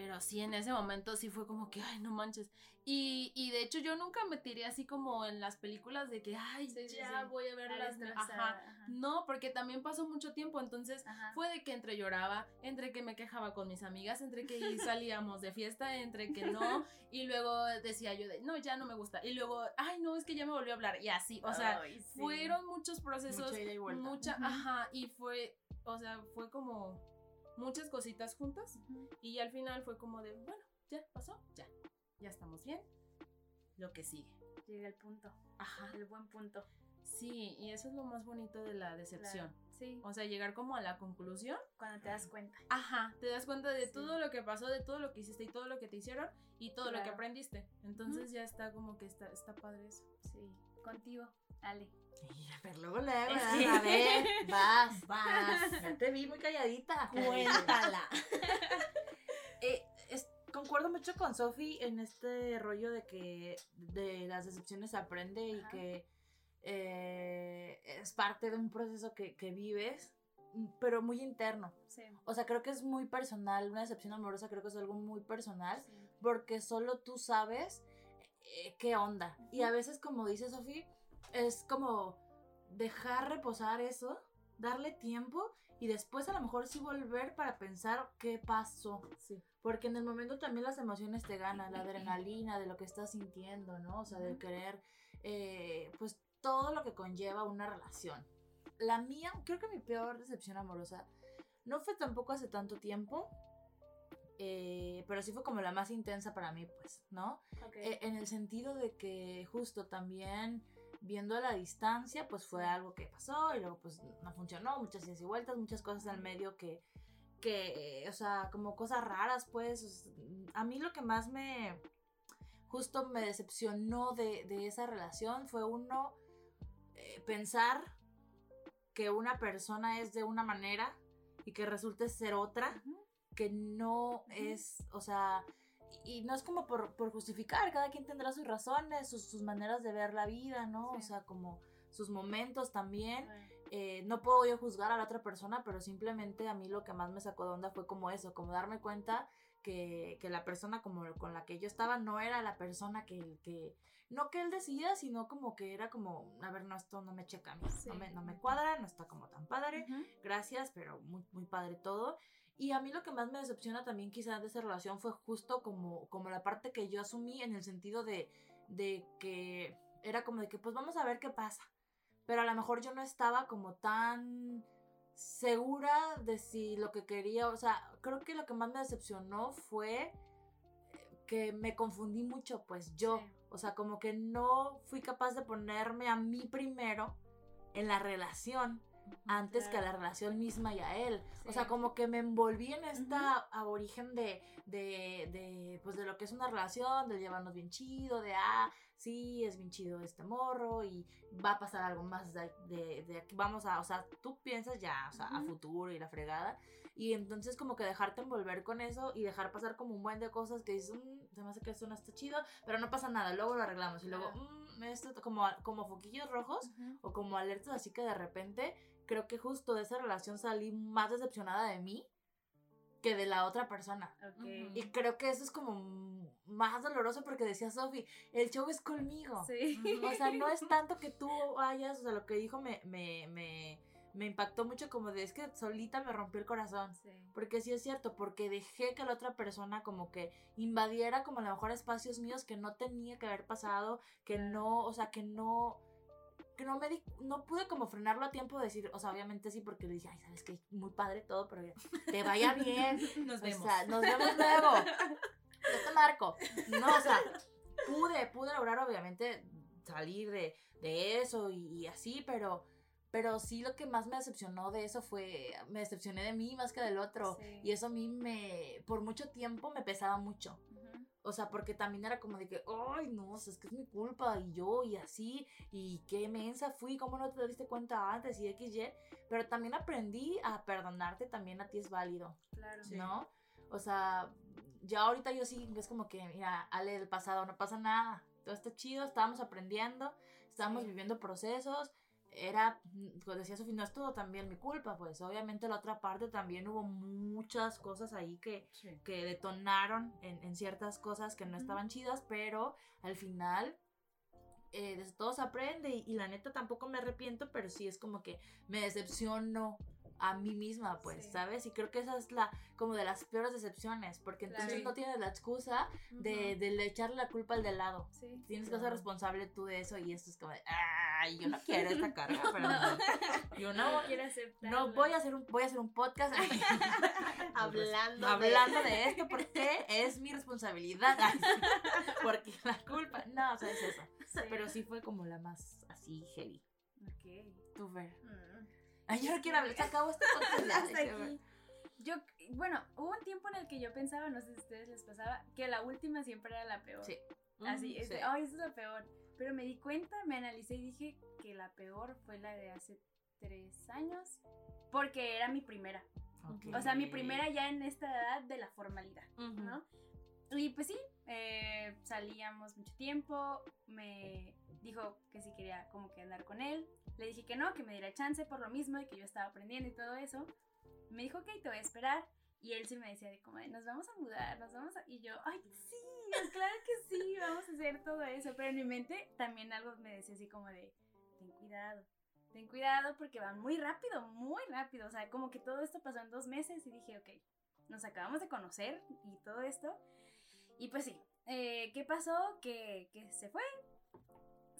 Pero sí, en ese momento sí fue como que, ay, no manches. Y, y de hecho yo nunca me tiré así como en las películas de que, ay,
Sí,
ya
sí.
voy a ver las... Ajá.
ajá.
No, porque también pasó mucho tiempo, entonces
Ajá.
fue de que entre lloraba, entre que me quejaba con mis amigas, entre que salíamos de fiesta, entre que no, y luego decía yo de, no, ya no me gusta, y luego, ay, no, es que ya me volvió a hablar, y así, o sea,
Ay, sí.
fueron muchos procesos,
Mucha ida y vuelta.
mucha, ajá, y fue, o sea, fue como muchas cositas juntas,
Ujú.
y al final fue como de, bueno, ya pasó, ya, ya estamos bien, lo que sigue.
Llega el punto,
Ajá,
el buen punto.
sí, y eso es lo más bonito de la decepción.
Claro. Sí,
O sea, llegar como a la conclusión
cuando te das cuenta.
Ajá, te das cuenta de
Sí.
todo lo que pasó, de todo lo que hiciste y todo lo que te hicieron y todo lo que aprendiste. Entonces ya está como que está, está padre eso.
Sí, contigo, Ale.
Ver, luego luego,
que-
A ver, vas, vas. Ya te vi muy calladita.
Cuéntala.
Eh, es- concuerdo mucho con Sofi en este rollo de que de las decepciones se aprende y
Ajá.
que eh, es parte de un proceso que, que vives, pero muy interno.
Sí.
O sea, creo que es muy personal, una decepción amorosa creo que es algo muy personal,
sí.
porque solo tú sabes eh, qué onda. Y a veces, como dice Sofi, es como dejar reposar eso, darle tiempo y después a lo mejor sí volver para pensar qué pasó.
Sí.
Porque en el momento también las emociones te ganan, la adrenalina de lo que estás sintiendo, ¿no? O sea, del querer, eh, pues todo lo que conlleva una relación. La mía, creo que mi peor decepción amorosa no fue tampoco hace tanto tiempo, eh, pero sí fue como la más intensa para mí, pues, ¿no? Eh, en el sentido de que justo también viendo a la distancia, pues fue algo que pasó y luego pues no funcionó, muchas idas y vueltas, muchas cosas al medio que, que, o sea, como cosas raras, pues, a mí lo que más me, justo me decepcionó de, de esa relación fue uno, eh, pensar que una persona es de una manera y que resulte ser otra que no es, o sea, y no es como por, por justificar, cada quien tendrá sus razones, sus, sus maneras de ver la vida, ¿no? O sea, como sus momentos también. Eh, no puedo yo juzgar a la otra persona, pero simplemente a mí lo que más me sacó de onda fue como eso, como darme cuenta que, que la persona como con la que yo estaba no era la persona que, que no que él decía, sino como que era como, a ver, no, esto no me checa a mí,
Sí.
no, me, no me cuadra, no está como tan padre gracias, pero muy, muy padre todo. Y a mí lo que más me decepciona también quizás de esa relación fue justo como, como la parte que yo asumí en el sentido de, de que era como de que pues vamos a ver qué pasa. Pero a lo mejor yo no estaba como tan segura de si lo que quería, o sea, creo que lo que más me decepcionó fue que me confundí mucho, pues yo,
Sí.
o sea, como que no fui capaz de ponerme a mí primero en la relación antes que a la relación misma y a él. O sea, como que me envolví en esta aborigen de, de, de, pues de lo que es una relación, de llevarnos bien chido, de, ah, sí, es bien chido este morro y va a pasar algo más de, de, de aquí, vamos a, o sea, tú piensas ya, o sea, a futuro y la fregada. Y entonces como que dejarte envolver con eso y dejar pasar como un buen de cosas que dices, "Mm, se me hace que esto no está chido, pero no pasa nada, luego lo arreglamos. Y luego,
Claro.
"Mm, esto como, como foquillos rojos o como alertas así que de repente creo que justo de esa relación salí más decepcionada de mí que de la otra persona. Y creo que eso es como más doloroso porque decía Sofi, el show es conmigo.
Sí.
O sea, no es tanto que tú vayas, o sea, lo que dijo me, me, me, me impactó mucho como de es que solita me rompió el corazón.
Sí.
Porque sí es cierto, porque dejé que la otra persona como que invadiera como a lo mejor espacios míos que no tenía que haber pasado, que no, o sea, que no, que no me di, no pude como frenarlo a tiempo de decir, o sea, obviamente sí, porque le dije, ay, sabes que muy padre todo, pero te vaya bien.
Nos
O
vemos.
sea, nos vemos luego. Yo te marco. No, o sea, pude, pude lograr obviamente salir de, de eso y, y así, pero, pero sí lo que más me decepcionó de eso fue, me decepcioné de mí más que del otro.
Sí.
Y eso a mí me, por mucho tiempo me pesaba mucho. O sea, porque también era como de que, ay, no, o sea, es que es mi culpa, y yo, y así, y qué mensa fui, cómo no te diste cuenta antes, y XY. Pero también aprendí a perdonarte, también a ti es válido.
Claro.
¿no? O sea, ya ahorita yo sí, es como que, mira, Ale del pasado, no pasa nada, todo está chido, estábamos aprendiendo, estábamos
Sí.
viviendo procesos, era, pues decía Sofía, no es todo también mi culpa, pues obviamente la otra parte también hubo muchas cosas ahí que,
Sí.
que detonaron en, en ciertas cosas que no estaban chidas, pero al final... eh, de todo se aprende y, y la neta tampoco me arrepiento, pero sí es como que me decepciono a mí misma, pues,
Sí.
¿sabes? Y creo que esa es la, como de las peores decepciones, porque entonces no tienes la excusa de, de le echarle la culpa al de lado.
Sí.
Tienes que ser responsable tú de eso y esto es como de, ay, yo no quiero esta carga, pero yo no,
No quiero aceptarlo.
no voy a hacer un, voy a hacer un podcast
Hablando.
hablando de esto porque es mi responsabilidad, porque la culpa, no, o sea, es eso.
Sí.
Pero sí fue como la más así heavy.
Ok.
Tú, Fer.
Mm.
Ay, yo no quiero hablar, se acabó este podcast.
aquí. Yo, bueno, hubo un tiempo en el que yo pensaba, no sé si a ustedes les pasaba, que la última siempre era la peor.
Sí.
Así,
Mm,
es
sí.
esa es la peor. Pero me di cuenta, me analicé y dije que la peor fue la de hace tres años, porque era mi primera.
Ok.
O sea, mi primera ya en esta edad de la formalidad. ¿no? Y pues sí, eh, salíamos mucho tiempo, me dijo que si quería como que andar con él, le dije que no, que me diera chance por lo mismo y que yo estaba aprendiendo y todo eso. Me dijo, ok, te voy a esperar. Y él sí me decía de como nos vamos a mudar, nos vamos a... Y yo, ay, sí, claro que sí, vamos a hacer todo eso. Pero en mi mente también algo me decía así como de, ten cuidado, ten cuidado porque van muy rápido, muy rápido. O sea, como que todo esto pasó en dos meses y dije, ok, nos acabamos de conocer y todo esto. Y pues sí, eh, ¿qué pasó? Que, que se fue.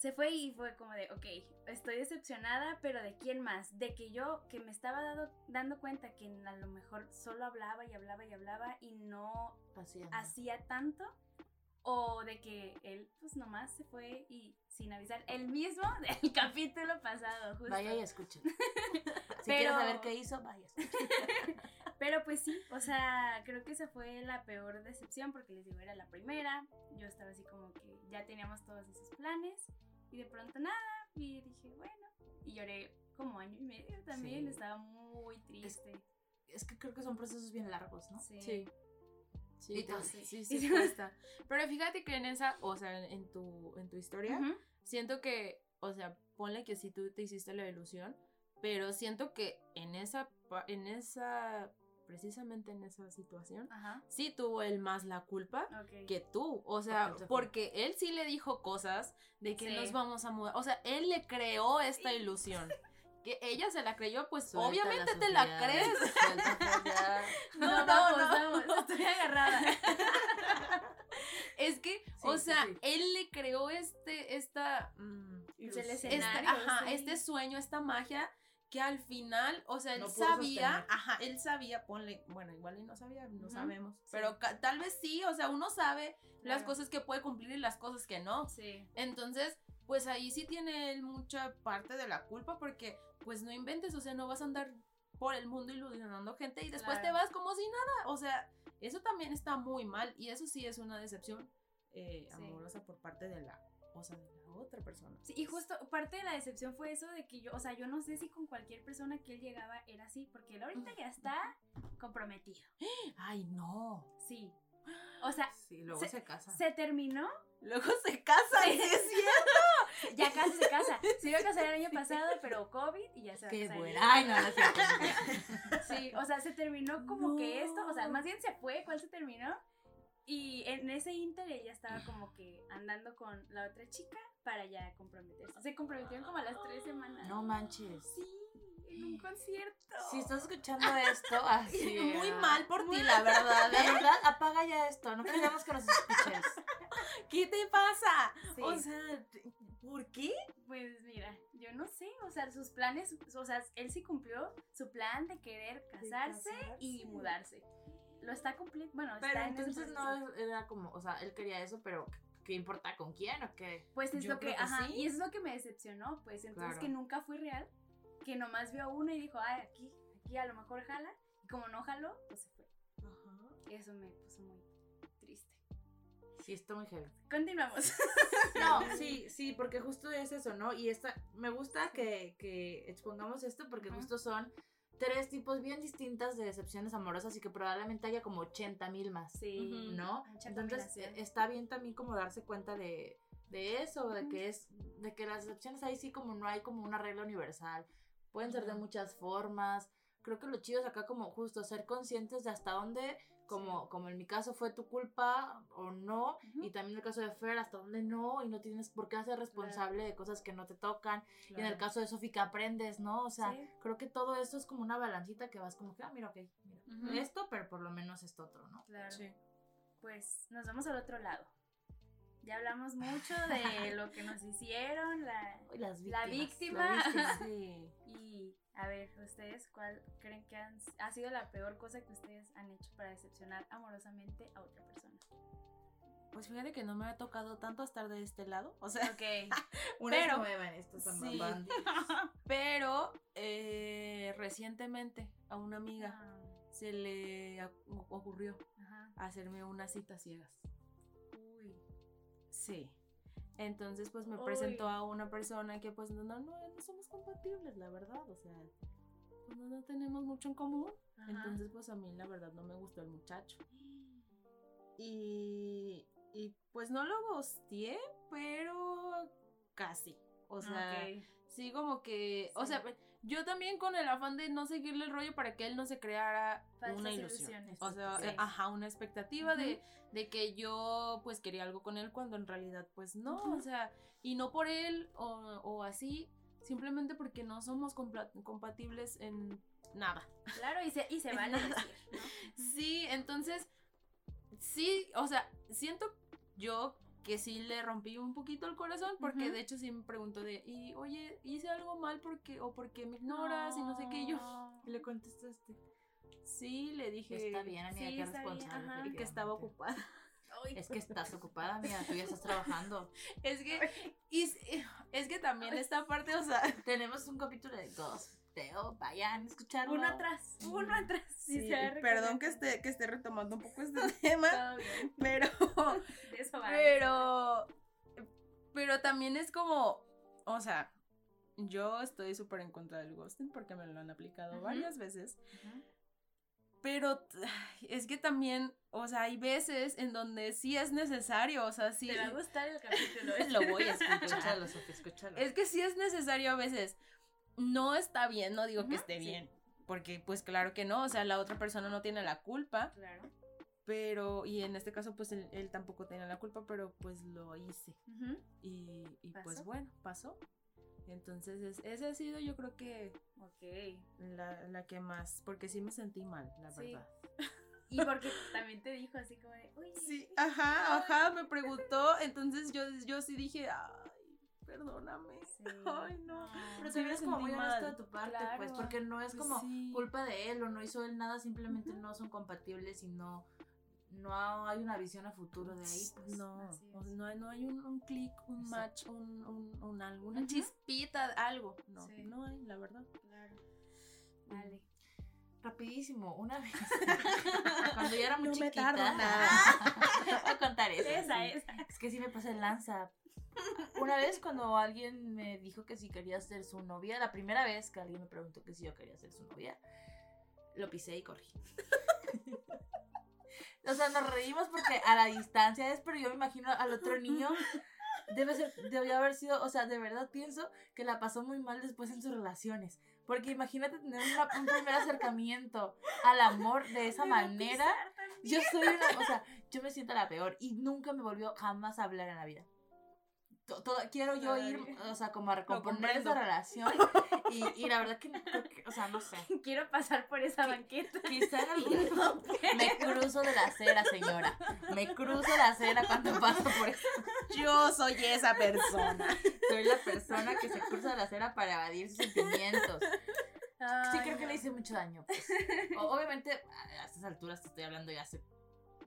Se fue y fue como de, ok, estoy decepcionada, pero ¿de quién más? De que yo, que me estaba dado, dando cuenta que a lo mejor solo hablaba y hablaba y hablaba y no
Hacía,
tanto. O de que él pues nomás se fue y sin avisar. El mismo del capítulo pasado, justo.
Vaya y escuchen. Si
Pero-
quieres saber qué hizo, vaya.
Pero pues sí, o sea, creo que esa fue la peor decepción porque les digo, era la primera. Yo estaba así como que ya teníamos todos esos planes y de pronto nada. Y dije, bueno. Y lloré como año y medio también.
Sí.
Estaba muy triste.
Es que creo que son procesos bien largos, ¿no?
Sí.
Sí. Sí, sí, sí, sí cuesta. Pero fíjate que en esa, o sea, en tu, en tu historia, siento que, o sea, ponle que si tú te hiciste la ilusión, pero siento que en esa, pa- en esa, precisamente en esa situación,
Ajá.
sí tuvo él más la culpa que tú, o sea,
Porque él
porque sí le dijo cosas de que
Sí.
nos vamos a mudar, o sea, él le creó esta ilusión. Que ella se la creyó, pues obviamente te la crees.
No,
No, no,
vamos,
no.
vamos, estoy agarrada.
Es que, o sea,
sí.
él le creó este, esta, mm,
Es el
este,
escenario.
ajá,
sí.
este sueño, esta magia, que al final, o sea, él
No
sabía,
sostener.
ajá, él sabía, ponle, bueno, igual y no sabía, no sabemos,
sí.
pero tal vez sí, o sea, uno sabe las cosas que puede cumplir y las cosas que no.
Sí.
Entonces, pues ahí sí tiene él mucha parte de la culpa porque, pues no inventes, o sea, no vas a andar por el mundo ilusionando gente y después te vas como si nada, o sea, eso también está muy mal y eso sí es una decepción eh,
Sí.
amorosa por parte de la, o sea, de la otra persona.
Sí, y justo parte de la decepción fue eso de que yo, o sea, yo no sé si con cualquier persona que él llegaba era así, porque él ahorita ya está comprometido.
Ay, no.
Sí. O sea,
Sí, luego
Se-
se, casa.
se terminó,
Luego se
Sí.
¿sí es cierto?
ya casi se casa. Se iba a casar el año pasado, pero COVID y ya se va a
Qué
casar.
buena. Ay, no, no.
Sí, o sea, se terminó como que esto, o sea, más bien se fue, ¿cuál se terminó? Y en ese inter ella estaba como que andando con la otra chica para ya comprometerse. Se comprometieron como a las tres semanas.
No manches.
Sí, en un concierto.
Si estás escuchando esto, así.
Muy mal por ti, la verdad,
La
¿eh?
verdad, apaga ya esto. No queremos que nos escuches.
¿Qué te pasa?
Sí.
O sea, ¿por qué?
Pues mira, yo no sé, o sea, sus planes, o sea, él sí cumplió su plan de querer casarse, y
casarse.
mudarse. Lo está cumpliendo, bueno,
Pero
está
entonces no era como, o sea, él quería eso, pero ¿qué importa con quién o qué?
Pues es
Yo
lo que, ajá,
sí.
y eso es lo que me decepcionó, pues entonces
Claro.
que nunca fue real, que nomás vio a uno y dijo, ay, aquí, aquí a lo mejor jala, y como no jaló, pues se fue. Eso me puso muy triste.
Sí, está muy heavy.
Continuamos.
No, sí, sí, porque justo es eso, ¿no? Y esta, me gusta que, que expongamos esto porque justo son tres tipos bien distintas de decepciones amorosas y que probablemente haya como 80 mil más,
Sí.
¿no? Entonces está bien también como darse cuenta de, de eso, de que es, de que las decepciones ahí sí como no hay como una regla universal, pueden ser de muchas formas. Creo que lo chido es acá como justo ser conscientes de hasta dónde, como, como en mi caso fue tu culpa o no, y también en el caso de Fer, hasta dónde no, y no tienes por qué ser responsable de cosas que no te tocan. Y en el caso de Sofi, que aprendes, ¿no? O sea,
Sí.
creo que todo esto es como una balancita que vas como que, ah, mira, ok, mira, esto, pero por lo menos esto otro, ¿no?
Claro.
Sí.
Pues nos vamos al otro lado. Ya hablamos mucho de lo que nos hicieron, la, La víctima.
la víctima.
Sí.
Y a ver, ustedes, ¿cuál creen que han- ha sido la peor cosa que ustedes han hecho para decepcionar amorosamente a otra persona?
Pues fíjate que no me ha tocado tanto estar de este lado. O sea,
Ok.
Una
Pero-
nueva en esto, son
Sí. pero eh, recientemente a una amiga
Ah,
se le oc- ocurrió
Ajá.
hacerme unas citas ciegas. Sí. Entonces, pues me presentó a una persona que pues no, no, no, no somos compatibles, la verdad. O sea, pues no, no tenemos mucho en común.
Ajá.
Entonces, pues a mí la verdad no me gustó el muchacho. Y, y pues no lo gosteé, pero casi. O sea, sí como que, o sea, yo también con el afán de no seguirle el rollo para que él no se creara
Falsas
una ilusión.
ilusiones.
O sea,
Sí.
ajá, una expectativa de, de que yo pues quería algo con él cuando en realidad pues no, o sea, y no por él o, o así, simplemente porque no somos compatibles en nada.
Claro, y se, y se vale decir, ¿no?
Sí, entonces, sí, o sea, siento yo que sí le rompí un poquito el corazón porque de hecho sí me preguntó de, y oye, hice algo mal porque, o porque me ignoras y no sé qué, y yo.
Y le contestaste.
sí, le dije
Está bien, amiga,
sí, bien,
responsable.
ajá.
y que estaba ocupada.
Es que estás ocupada, amiga, tú ya estás trabajando.
Es que, es que también esta parte, o sea,
Tenemos un capítulo de Gosteo, vayan a escucharlo.
Uno atrás, uno atrás. Sí,
perdón que esté, que esté retomando un poco este tema, pero,
de eso va.
pero, pero también es como, o sea, yo estoy súper en contra del ghosting porque me lo han aplicado
Ujú.
varias veces,
Ujú.
pero ay, es que también, o sea, hay veces en donde sí es necesario, o sea, sí.
Te va a gustar el capítulo.
Lo voy a escuchar.
Escúchalo, Sofía, escúchalo.
Es que sí es necesario a veces. No está bien, no digo que esté
sí.
bien. Porque pues claro que no, o sea, la otra persona no tiene la culpa,
Claro.
pero, y en este caso pues él, él tampoco tenía la culpa, pero pues lo hice. Y, y pues bueno, pasó. Entonces es, ese ha sido yo creo que
Ok.
la, la que más, porque sí me sentí mal, la
Sí.
verdad.
Y porque también te dijo así como de, uy,
Sí, ajá, ajá, me preguntó, entonces yo, yo sí dije, ay, perdóname.
Sí.
Ay, no.
Pero
Sí
también
me
es como muy honesto de tu parte,
Claro.
pues, porque no es
Pues
como
sí.
culpa de él o no hizo él nada, simplemente no son compatibles y no, no hay una visión a futuro de ahí, pues.
No, no, hay- no hay un, un clic, un
Exacto.
match, un, un, un algo, una chispita, algo. No,
Sí.
no hay, la verdad.
Claro. Vale.
Rapidísimo, una vez, cuando yo era muy
No me
chiquita,
tardo nada.
voy a contar eso.
Esa,
sí.
esa.
Es que sí me pasé el lanza. Una vez cuando alguien me dijo que si quería ser su novia, la primera vez que alguien me preguntó que si yo quería ser su novia, lo pisé y corrí. O sea, nos reímos porque a la distancia es, pero yo me imagino al otro niño debe ser, debió haber sido, o sea, de verdad pienso que la pasó muy mal después en sus relaciones. Porque imagínate tener una- un primer acercamiento al amor de esa manera. Yo soy una, o sea, yo me siento la peor y nunca me volvió jamás a hablar en la vida. To- todo- quiero yo ir, o sea, como a recomponer esa relación y, y la verdad que, no creo que- o sea, no sé.
Quiero pasar por esa banqueta.
Quizá en algún momento me cruzo de la acera, señora. Me cruzo la acera cuando paso por eso.
Yo soy esa persona.
Soy la persona que se cruza la acera para evadir sus sentimientos. Sí, creo que
no.
le hice mucho daño. pues. Obviamente, a estas alturas te estoy hablando ya hace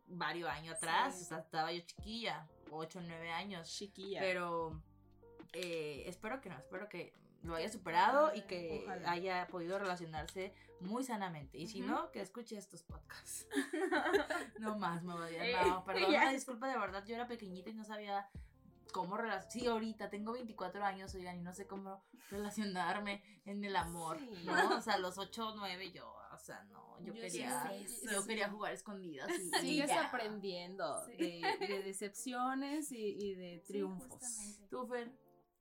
varios años atrás.
Sí.
O sea, estaba yo chiquilla, 8 o 9 años.
Chiquilla.
Pero eh, espero que no, espero que lo haya superado y que
Ojalá.
haya podido relacionarse muy sanamente. Y si no, que escuche estos podcasts. no más, me voy a.
Eh,
No, perdón, una disculpa de verdad. Yo era pequeñita y no sabía cómo relacionarme. Sí, ahorita tengo 24 años, oigan, y no sé cómo relacionarme en el amor,
Sí.
¿no? O sea, a los 8 o 9 yo, o sea, no, yo,
Yo
quería,
sí,
yo
sí.
quería jugar escondidas y,
Sigues
ya.
aprendiendo
Sí.
de, de decepciones y, y de triunfos.
¿Tú, Fer?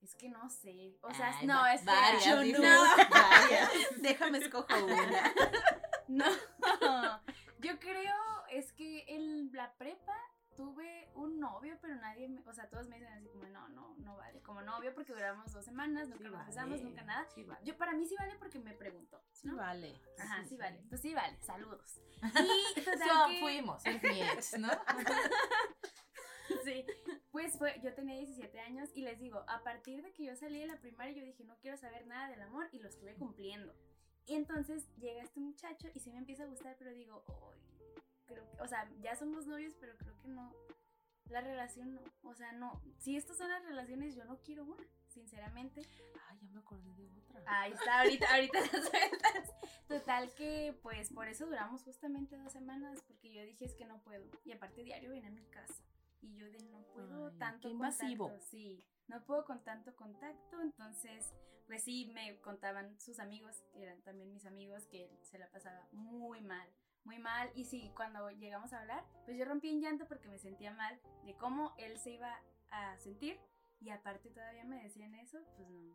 Es que no sé. O sea,
Ay,
no, espera.
varias,
Yo no.
Varias.
Déjame escojo una.
No. Yo creo es que en la prepa tuve un novio, pero nadie me, o sea, todos me dicen así como, no, no, no vale, como novio porque duramos dos semanas, nunca
Sí
nos
vale,
besamos, nunca nada.
sí vale.
Yo para mí sí vale porque me preguntó,
Sí,
¿no?
vale.
Ajá,
Sí,
sí,
sí.
vale. Pues sí vale, saludos. Y total
So,
que-
fuimos, es mi ex, ¿no?
Sí, pues fue, yo tenía 17 años y les digo, a partir de que yo salí de la primaria yo dije, no quiero saber nada del amor y lo estuve cumpliendo. Y entonces llega este muchacho y sí me empieza a gustar, pero digo, "Ay, creo que, o sea, ya somos novios, pero creo que no, la relación no, o sea, no, si estas son las relaciones, yo no quiero una, sinceramente.
Ay, ya me acordé de otra.
Ahí está, ahorita, ahorita las sueltas. Total que, pues, por eso duramos justamente dos semanas, porque yo dije, es que no puedo. Y aparte diario viene a mi casa. Y yo de no puedo
Ay,
tanto
qué invasivo.
contacto. Sí, no puedo con tanto contacto. Entonces, pues sí, me contaban sus amigos, que eran también mis amigos, que él se la pasaba muy mal, muy mal. Y sí, cuando llegamos a hablar, pues yo rompí en llanto porque me sentía mal de cómo él se iba a sentir Y aparte todavía me decían eso, pues no,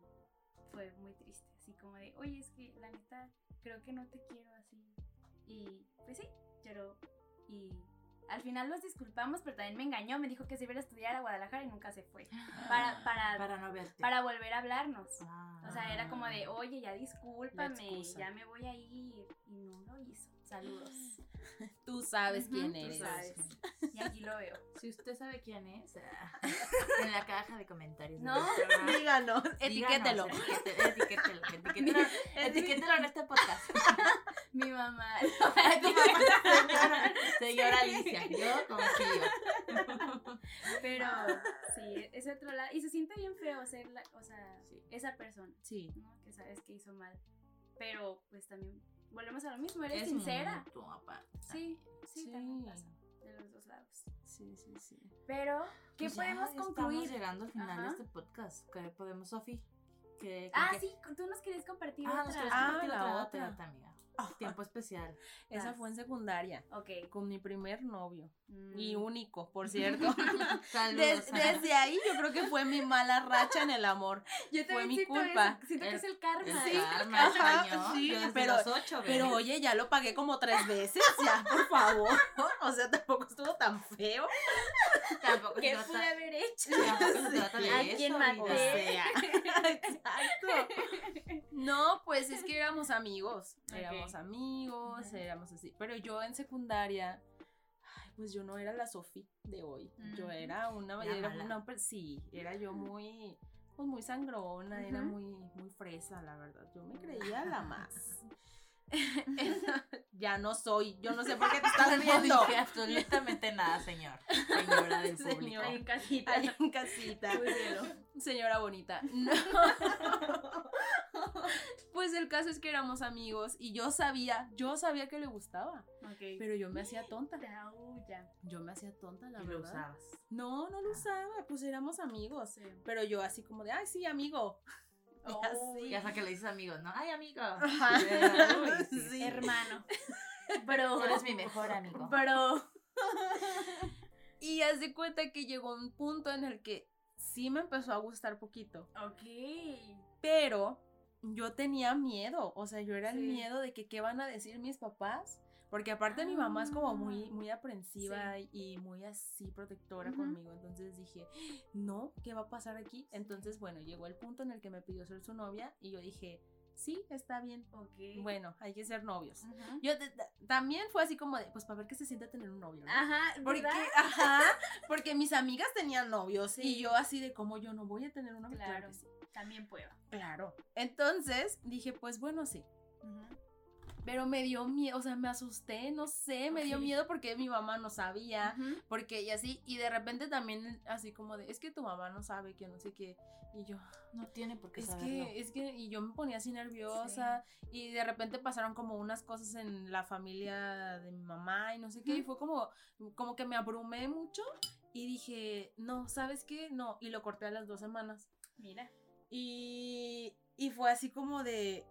fue muy triste. Así como de, oye, es que la neta, creo que no te quiero así. Y pues sí, lloró. Y al final nos disculpamos, pero también me engañó. Me dijo que se iba a estudiar a Guadalajara y nunca se fue. Para, para,
Para no verte.
para volver a hablarnos.
Ah.
O sea, era como de, oye, ya discúlpame, ya me voy a ir. Saludos.
Tú sabes quién
tú
eres.
sabes. Y aquí lo veo.
Si usted sabe quién es, ah, en la caja de comentarios.
No,
Díganos,
díganos,
etiquételo.
Etiquételo, etiquételo, etiquételo en este podcast.
Mi mamá.
Tu mamá, señora, señora Alicia, yo confío.
Pero sí, ese otro lado. Y se siente bien feo ser la, o sea,
Sí.
esa persona,
Sí.
¿no? Que sabes que hizo mal. Pero pues también volvemos a lo mismo, eres
Es
sincera.
mutuo, aparte.
Sí, sí,
Sí.
también pasa. De los dos lados.
Sí, sí, sí.
Pero, ¿qué
Pues
podemos
ya
concluir?
Estamos llegando al final
Ajá.
de este podcast. ¿Qué podemos, Sofi? ¿Qué-
Ah,
qué-
sí, tú nos querías compartir
Ah, nos
otra.
quieres
Ah,
compartir
la
otra,
otra.
otra, amiga. Tiempo especial.
Esa fue en secundaria.
Ok.
Con mi primer novio.
Mm.
Y único, por cierto. Des- desde ahí yo creo que fue mi mala racha en el amor.
Yo
fue mi culpa.
eso, Siento que es el karma.
El
Sí,
karma,
ajá, sí, pero-
los ocho,
Pero oye, ya lo pagué como tres veces, ya, por favor. O sea, tampoco estuvo tan feo.
tampoco
¿Qué pude haber hecho? ¿A quién.
O
maté?
sea, exacto. No, pues es que éramos amigos. Éramos amigos, éramos así. Pero yo en secundaria, pues yo no era la Sofi de hoy. Yo era una,
Era
una sí, era yo muy, pues muy sangrona, era muy, muy fresa, la verdad. Yo me creía la más. ya no soy, yo no sé por qué te estás viendo.
absolutamente nada, señor. Señora del público.
Señor.
En casita.
En casita. Señora bonita. No. Pues el caso es que éramos amigos y yo sabía, yo sabía que le gustaba,
Ok.
pero yo me hacía tonta. Yo me hacía tonta, la
Y lo
verdad.
usabas.
No, no lo usaba, pues éramos amigos.
Sí.
Pero yo así como de, ay, sí, amigo. Y
Oh,
así.
Y hasta que le dices amigos, ¿no? Ay, amigo.
Ajá.
Sí.
Sí.
Hermano. Bro.
Eres mi mejor amigo.
Bro.
Y haz de cuenta que llegó un punto en el que sí me empezó a gustar poquito.
Ok.
Pero yo tenía miedo, o sea, yo era el
Sí.
miedo de que qué van a decir mis papás, porque aparte mi mamá es como muy
Ah.
muy aprensiva y muy así protectora conmigo, entonces dije, "No, ¿qué va a pasar aquí?" Entonces, bueno, llegó el punto en el que me pidió ser su novia y yo dije, "Sí, está bien.
Ok.
Bueno, hay que ser novios." Yo también fue así como de, pues para ver qué se siente tener un novio, ¿no?
Ajá,
Porque,
¿verdad?
ajá, porque mis amigas tenían novios
Sí.
y yo así de como yo no voy a tener un novio. Claro,
Claro.
que sí.
También puedo.
Claro. Entonces dije, pues bueno, sí.
Ujú.
Pero me dio miedo, o sea, me asusté, no sé, me dio miedo porque mi mamá no sabía, porque y así, y de repente también así como de, es que tu mamá no sabe que no sé qué, y yo,
No tiene por qué
es
saberlo.
que, es que, y yo me ponía así nerviosa, y de repente pasaron como unas cosas en la familia de mi mamá y no sé qué, y fue como, como que me abrumé mucho, y dije, no, ¿sabes qué? No, y lo corté a las dos semanas.
Mira.
Y, y fue así como de,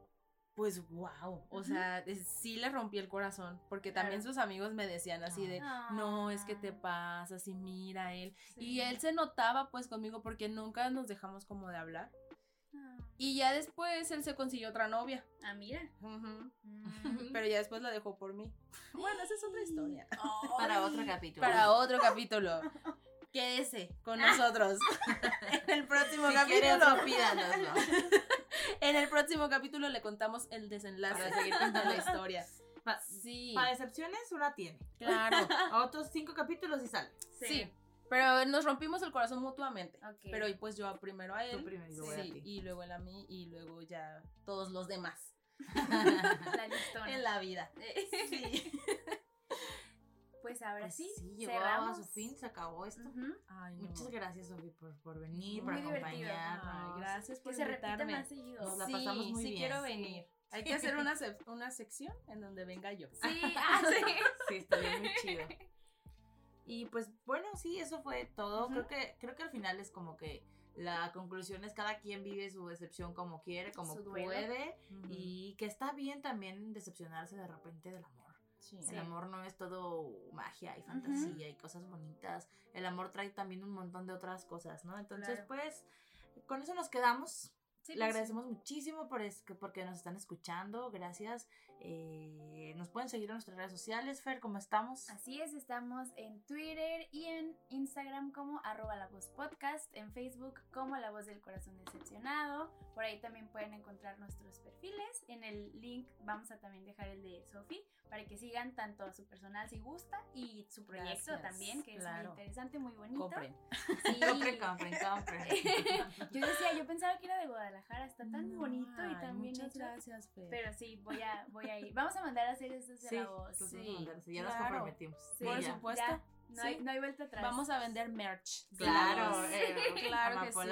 pues wow, o sea, de- sí le rompí el corazón, porque
Claro.
también sus amigos me decían así de, no, es que te
Ah,
pasas y mira él.
sí.
Y él se notaba pues conmigo porque nunca nos dejamos como de hablar.
Ah,
Y ya después él se consiguió otra novia,
Ah, mira. Mm.
pero ya después la dejó por mí. Bueno, esa es otra historia.
Para otro capítulo.
Para otro capítulo. Quédese con nosotros en el próximo
si
capítulo.
otro, pídanoslo.
En el próximo capítulo le contamos el desenlace
Para seguir contando
la historia.
Pa-
Sí,
Para decepciones, una tiene.
claro.
A otros cinco capítulos y sale.
Sí. Pero nos rompimos el corazón mutuamente.
Ok.
Pero y pues yo primero a él.
Tú primero y luego
sí,
a ti.
y luego él a mí y luego ya todos los demás
La
en la vida. Sí.
Pues ahora
Pues
sí,
sí, llegó
cerramos.
a su fin, se acabó esto.
Ujú.
Ay, no.
Muchas gracias, Sofi, por, por venir,
Muy
por acompañarnos.
Ay, gracias por
Que se repita
invitarme.
más seguido.
Nos la
sí,
pasamos muy
sí
bien.
quiero venir. Hay que hacer una, una sección en donde venga yo.
Sí, ah, sí.
Sí, estaría muy chido. Y pues bueno, sí, eso fue todo.
Ujú.
Creo que creo que al final es como que la conclusión es cada quien vive su decepción como quiere, como puede
Ujú.
y que está bien también decepcionarse de repente del amor.
Sí.
El amor no es todo magia y fantasía y cosas bonitas. El amor trae también un montón de otras cosas, ¿no? Entonces,
Claro.
pues, con eso nos quedamos.
Sí,
Le
pues,
agradecemos muchísimo por es, que- porque nos están escuchando. Gracias. Eh, nos pueden seguir en nuestras redes sociales. Fer, ¿cómo estamos?
Así es, estamos en Twitter y en Instagram como arroba la voz podcast, en Facebook como la voz del corazón decepcionado. Por ahí también pueden encontrar nuestros perfiles. En el link vamos a también dejar el de Sofi para que sigan tanto a su personal si gusta y su proyecto
Gracias,
también, que es muy interesante, muy bonito.
Compren.
Sí.
Compren, compren, compren.
yo decía, yo pensaba que era de Guadalajara, está tan
No,
bonito y bien
Muchas
hecho.
gracias, Fer.
Pero sí, voy a, voy Vamos a mandar a hacer esto de
Sí,
la voz.
sí,
vamos a mandar, sí, ya nos
claro.
comprometimos.
Sí,
Por
ya.
supuesto.
ya, no, hay,
Sí.
no hay vuelta atrás.
Vamos a vender merch.
Claro, eh,
claro que sí.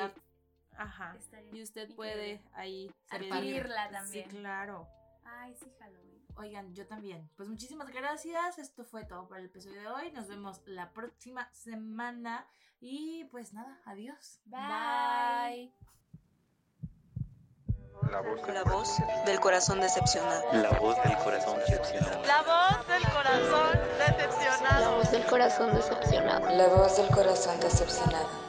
Ajá. Y usted
increíble.
puede ahí
Adquirirla
Sí,
también.
claro.
Ay, sí, Halloween.
Oigan, yo también. Pues muchísimas gracias. Esto fue todo para el episodio de hoy. Nos vemos la próxima semana. Y pues nada, adiós.
Bye.
La voz,
La voz del corazón decepcionado.
la voz del corazón decepcionado.
La voz del corazón
La
decepcionado.
voz del corazón decepcionado.
La voz del corazón decepcionado.